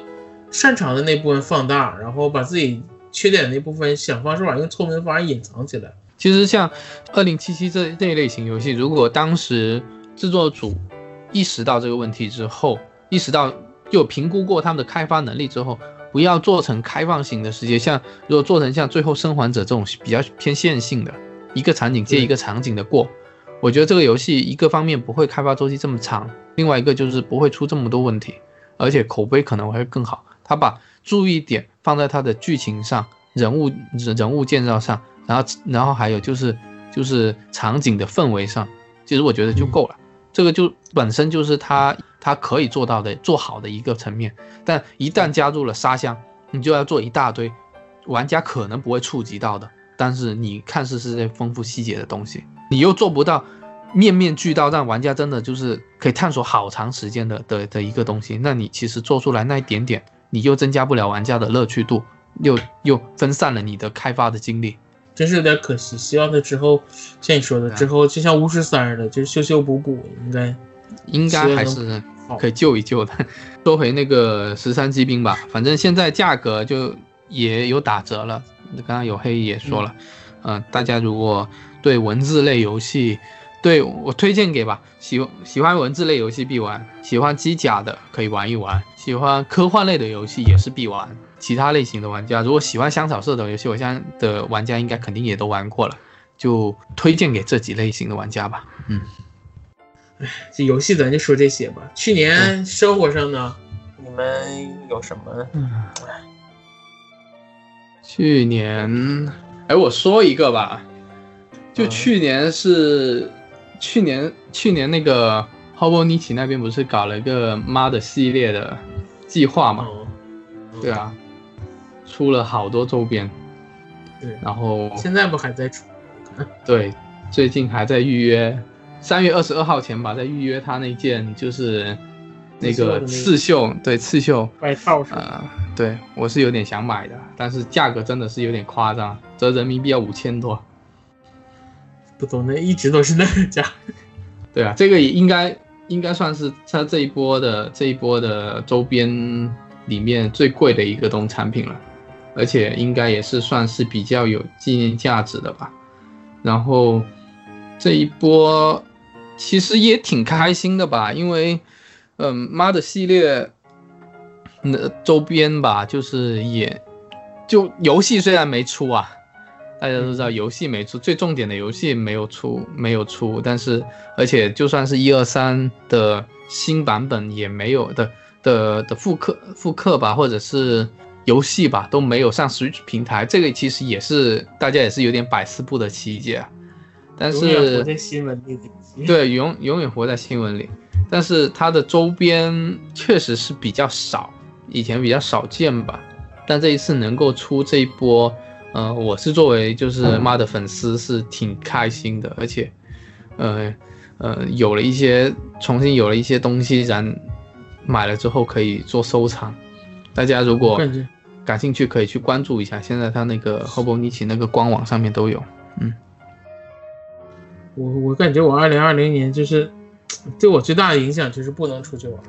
擅长的那部分放大，然后把自己缺点那部分想方设法用聪明的方法隐藏起来。其实像二零七七这这一类型游戏，如果当时制作组意识到这个问题之后，意识到就评估过他们的开发能力之后，不要做成开放型的世界，像如果做成像最后生还者这种比较偏线性的，一个场景接一个场景的过，我觉得这个游戏一个方面不会开发周期这么长，另外一个就是不会出这么多问题，而且口碑可能会更好。他把注意点放在他的剧情上、人物人物建造上，然后然后还有就是就是场景的氛围上，其实我觉得就够了。这个就本身就是他他可以做到的、做好的一个层面。但一旦加入了沙箱，你就要做一大堆玩家可能不会触及到的，但是你看似是在丰富细节的东西，你又做不到面面俱到，让玩家真的就是可以探索好长时间的的的一个东西。那你其实做出来那一点点。你又增加不了玩家的乐趣度，又又分散了你的开发的精力，真是有点可惜。希望他之后像你说的，之后就像巫师三似的，就是修修补补，应该应该还是可以救一救的。说回那个十三机兵吧，反正现在价格就也有打折了。刚刚有黑也说了，嗯，大家如果对文字类游戏，对我推荐给吧，喜喜欢文字类游戏必玩，喜欢机甲的可以玩一玩。喜欢科幻类的游戏也是必玩，其他类型的玩家如果喜欢香草社的游戏，我相信的玩家应该肯定也都玩过了，就推荐给这几类型的玩家吧。嗯，哎，这游戏咱就说这些吧。去年生活上呢，你们有什么？嗯，去年，哎，我说一个吧，就去年是去年去年那个 Hobo Nichi 那边不是搞了一个妈的系列的计划嘛？对啊，出了好多周边。对，然后现在不还在出？对，最近还在预约，三月二十二号前吧，在预约他那件就是那个刺绣，对刺绣外套是啊，对我是有点想买的，但是价格真的是有点夸张，折人民币要五千多。不懂，那一直都是那个价。对啊，这个也应该应该算是他这一波的这一波的周边里面最贵的一个东产品了，而且应该也是算是比较有纪念价值的吧。然后这一波其实也挺开心的吧，因为嗯，妈的系列那周边吧，就是也就游戏虽然没出啊。大家都知道游戏没出，最重点的游戏没有出，没有出。但是，而且就算是一二三的新版本也没有的的的复刻复刻吧，或者是游戏吧，都没有上 Switch 平台。这个其实也是大家也是有点百思不得其解。但是活在新闻里。对，永永远活在新闻里。但是它的周边确实是比较少，以前比较少见吧。但这一次能够出这一波。呃，我是作为就是妈的粉丝是挺开心的，而且，呃呃，有了一些重新有了一些东西，然买了之后可以做收藏。大家如果感兴趣，可以去关注一下。现在他那个 Hobo Nichi 那个官网上面都有。嗯，我我感觉我二零二零年就是对我最大的影响就是不能出去玩。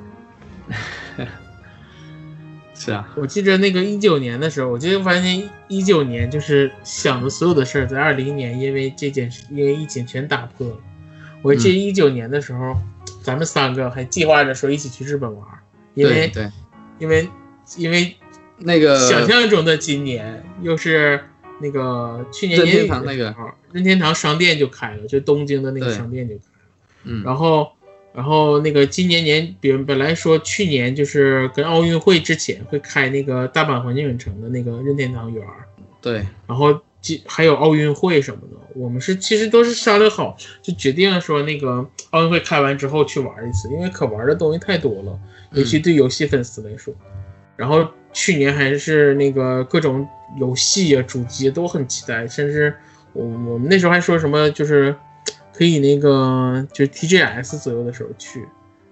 是啊，我记着那个一九年的时候，我就发现一九年就是想的所有的事儿，在二零年因为这件事，因为疫情全打破了。我记得一九年的时候，咱们三个还计划着说一起去日本玩，因为对，因为因为那个想象中的今年又是那个去年年底那个。任天堂商店就开了，就东京的那个商店就开了，嗯，然后。然后那个今年年本本来说去年就是跟奥运会之前会开那个大阪环境影城的那个任天堂园儿，对，然后还有奥运会什么的，我们是其实都是商量好就决定说那个奥运会开完之后去玩一次，因为可玩的东西太多了，尤其对游戏粉丝来说。然后去年还是那个各种游戏啊、主机都很期待，甚至我我们那时候还说什么就是。可以那个就是 TGS 左右的时候去，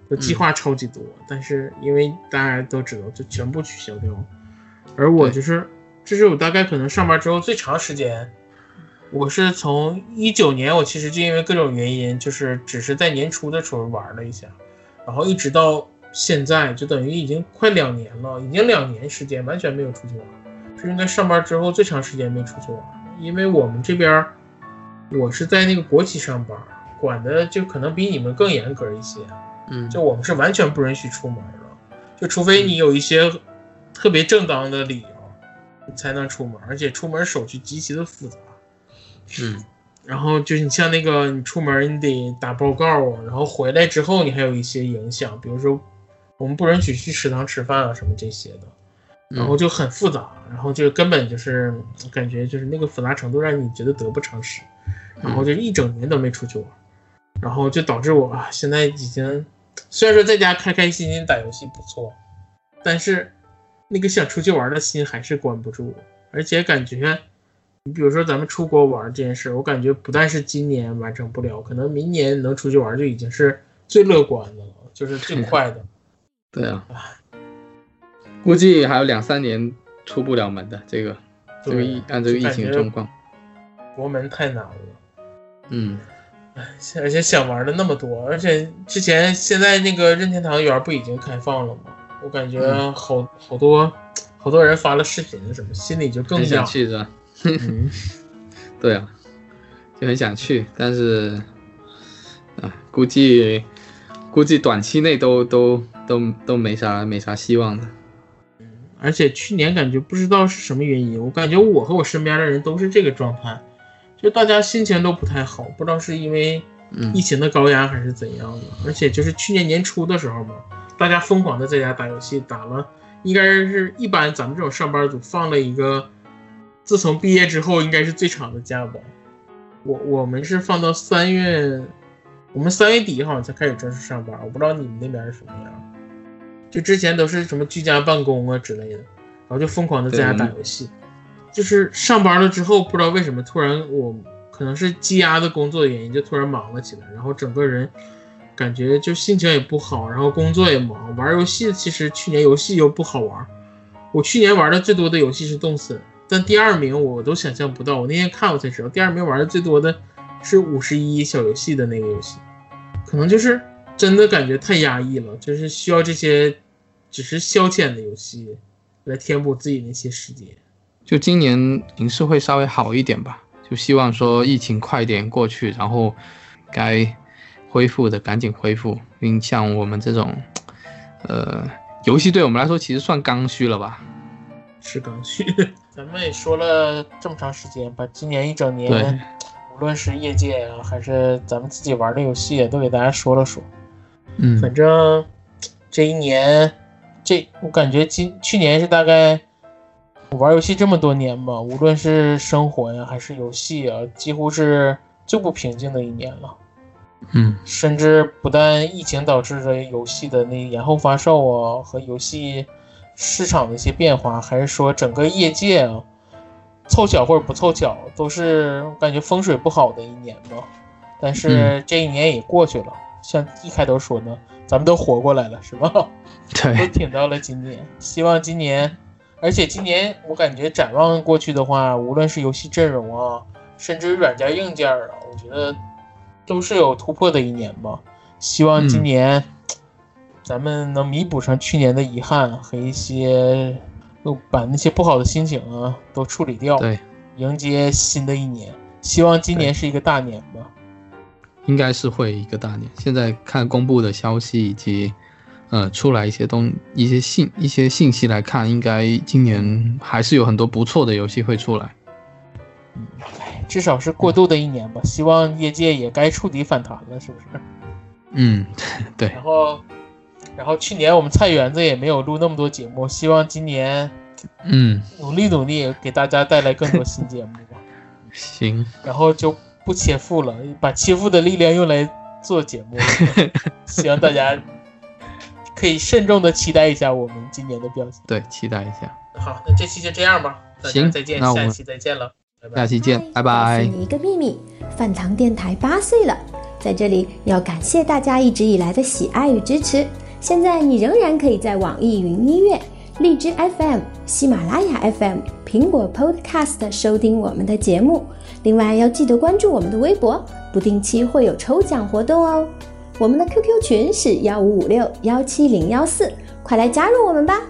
就计划超级多，但是因为大家都知道，就全部取消掉。而我就是，这是我大概可能上班之后最长时间。我是从一九年，我其实就因为各种原因，就是只是在年初的时候玩了一下，然后一直到现在，就等于已经快两年了，已经两年时间完全没有出去玩，是应该上班之后最长时间没出去玩，因为我们这边。我是在那个国企上班，管的就可能比你们更严格一些。嗯，就我们是完全不允许出门的，就除非你有一些特别正当的理由，你才能出门，而且出门手续极其的复杂。嗯，然后就是你像那个你出门你得打报告啊，然后回来之后你还有一些影响，比如说我们不允许去食堂吃饭啊什么这些的，然后就很复杂，然后就根本就是感觉就是那个复杂程度让你觉得得不偿失。然后就一整年都没出去玩，然后就导致我现在已经虽然说在家开开心心打游戏不错，但是那个想出去玩的心还是关不住。而且感觉，你比如说咱们出国玩这件事，我感觉不但是今年完成不了，可能明年能出去玩就已经是最乐观的了，就是最快的。对啊，估计还有两三年出不了门的这个，这个疫按这个疫情状况，国门太难了。嗯，哎，而且想玩的那么多，而且之前现在那个任天堂园不已经开放了吗？我感觉好好多好多人发了视频什么，心里就更想去是吧？对啊，就很想去，但是啊，估计估计短期内都都都都没啥没啥希望的。嗯，而且去年感觉不知道是什么原因，我感觉我和我身边的人都是这个状态。就大家心情都不太好，不知道是因为疫情的高压还是怎样的。而且就是去年年初的时候嘛，大家疯狂的在家打游戏，打了应该是一般咱们这种上班族放了一个，自从毕业之后应该是最长的假吧。我我们是放到三月我们三月底好像才开始正式上班，我不知道你们那边是什么样。就之前都是什么居家办公啊之类的，然后就疯狂的在家打游戏。就是上班了之后，不知道为什么突然我可能是积压的工作原因，就突然忙了起来，然后整个人感觉就心情也不好，然后工作也忙，玩游戏其实去年游戏又不好玩。我去年玩的最多的游戏是动森，但第二名我都想象不到。我那天看我才知道，第二名玩的最多的是五十一小游戏的那个游戏，可能就是真的感觉太压抑了，就是需要这些只是消遣的游戏来填补自己那些时间。就今年形势会稍微好一点吧，就希望说疫情快点过去，然后该恢复的赶紧恢复。因为像我们这种，呃，游戏对我们来说其实算刚需了吧？是刚需。咱们也说了这么长时间，把今年一整年，无论是业界啊，还是咱们自己玩的游戏，都给大家说了说。嗯，反正这一年，这我感觉今去年是大概。我玩游戏这么多年吧，无论是生活呀还是游戏啊，几乎是最不平静的一年了。嗯，甚至不但疫情导致的游戏的那延后发售啊，和游戏市场的一些变化，还是说整个业界啊，凑巧或者不凑巧，都是感觉风水不好的一年吧。但是这一年也过去了，像一开头说的，咱们都活过来了，是吧？对，都挺到了今年，希望今年。而且今年我感觉展望过去的话，无论是游戏阵容啊，甚至软件硬件啊，我觉得都是有突破的一年吧。希望今年咱们能弥补上去年的遗憾和一些，把那些不好的心情啊都处理掉，对，迎接新的一年。希望今年是一个大年吧。应该是会一个大年。现在看公布的消息以及。呃，出来一些东一些信一些信息来看，应该今年还是有很多不错的游戏会出来。嗯，至少是过渡的一年吧。希望业界也该触底反弹了，是不是？嗯，对。然后，然后去年我们菜园子也没有录那么多节目，希望今年，嗯，努力努力给大家带来更多新节目吧。行。然后就不切腹了，把切腹的力量用来做节目。希望大家。可以慎重的期待一下我们今年的表现。对，期待一下。好，那这期就这样吧。行，再见，下期再见了。下期见，拜拜。告诉你一个秘密，饭堂电台八岁了，在这里要感谢大家一直以来的喜爱与支持。现在你仍然可以在网易云音乐、荔枝 FM、喜马拉雅 FM、苹果 Podcast 收听我们的节目。另外要记得关注我们的微博，不定期会有抽奖活动哦。我们的 QQ 群是幺五五六幺七零幺四，快来加入我们吧！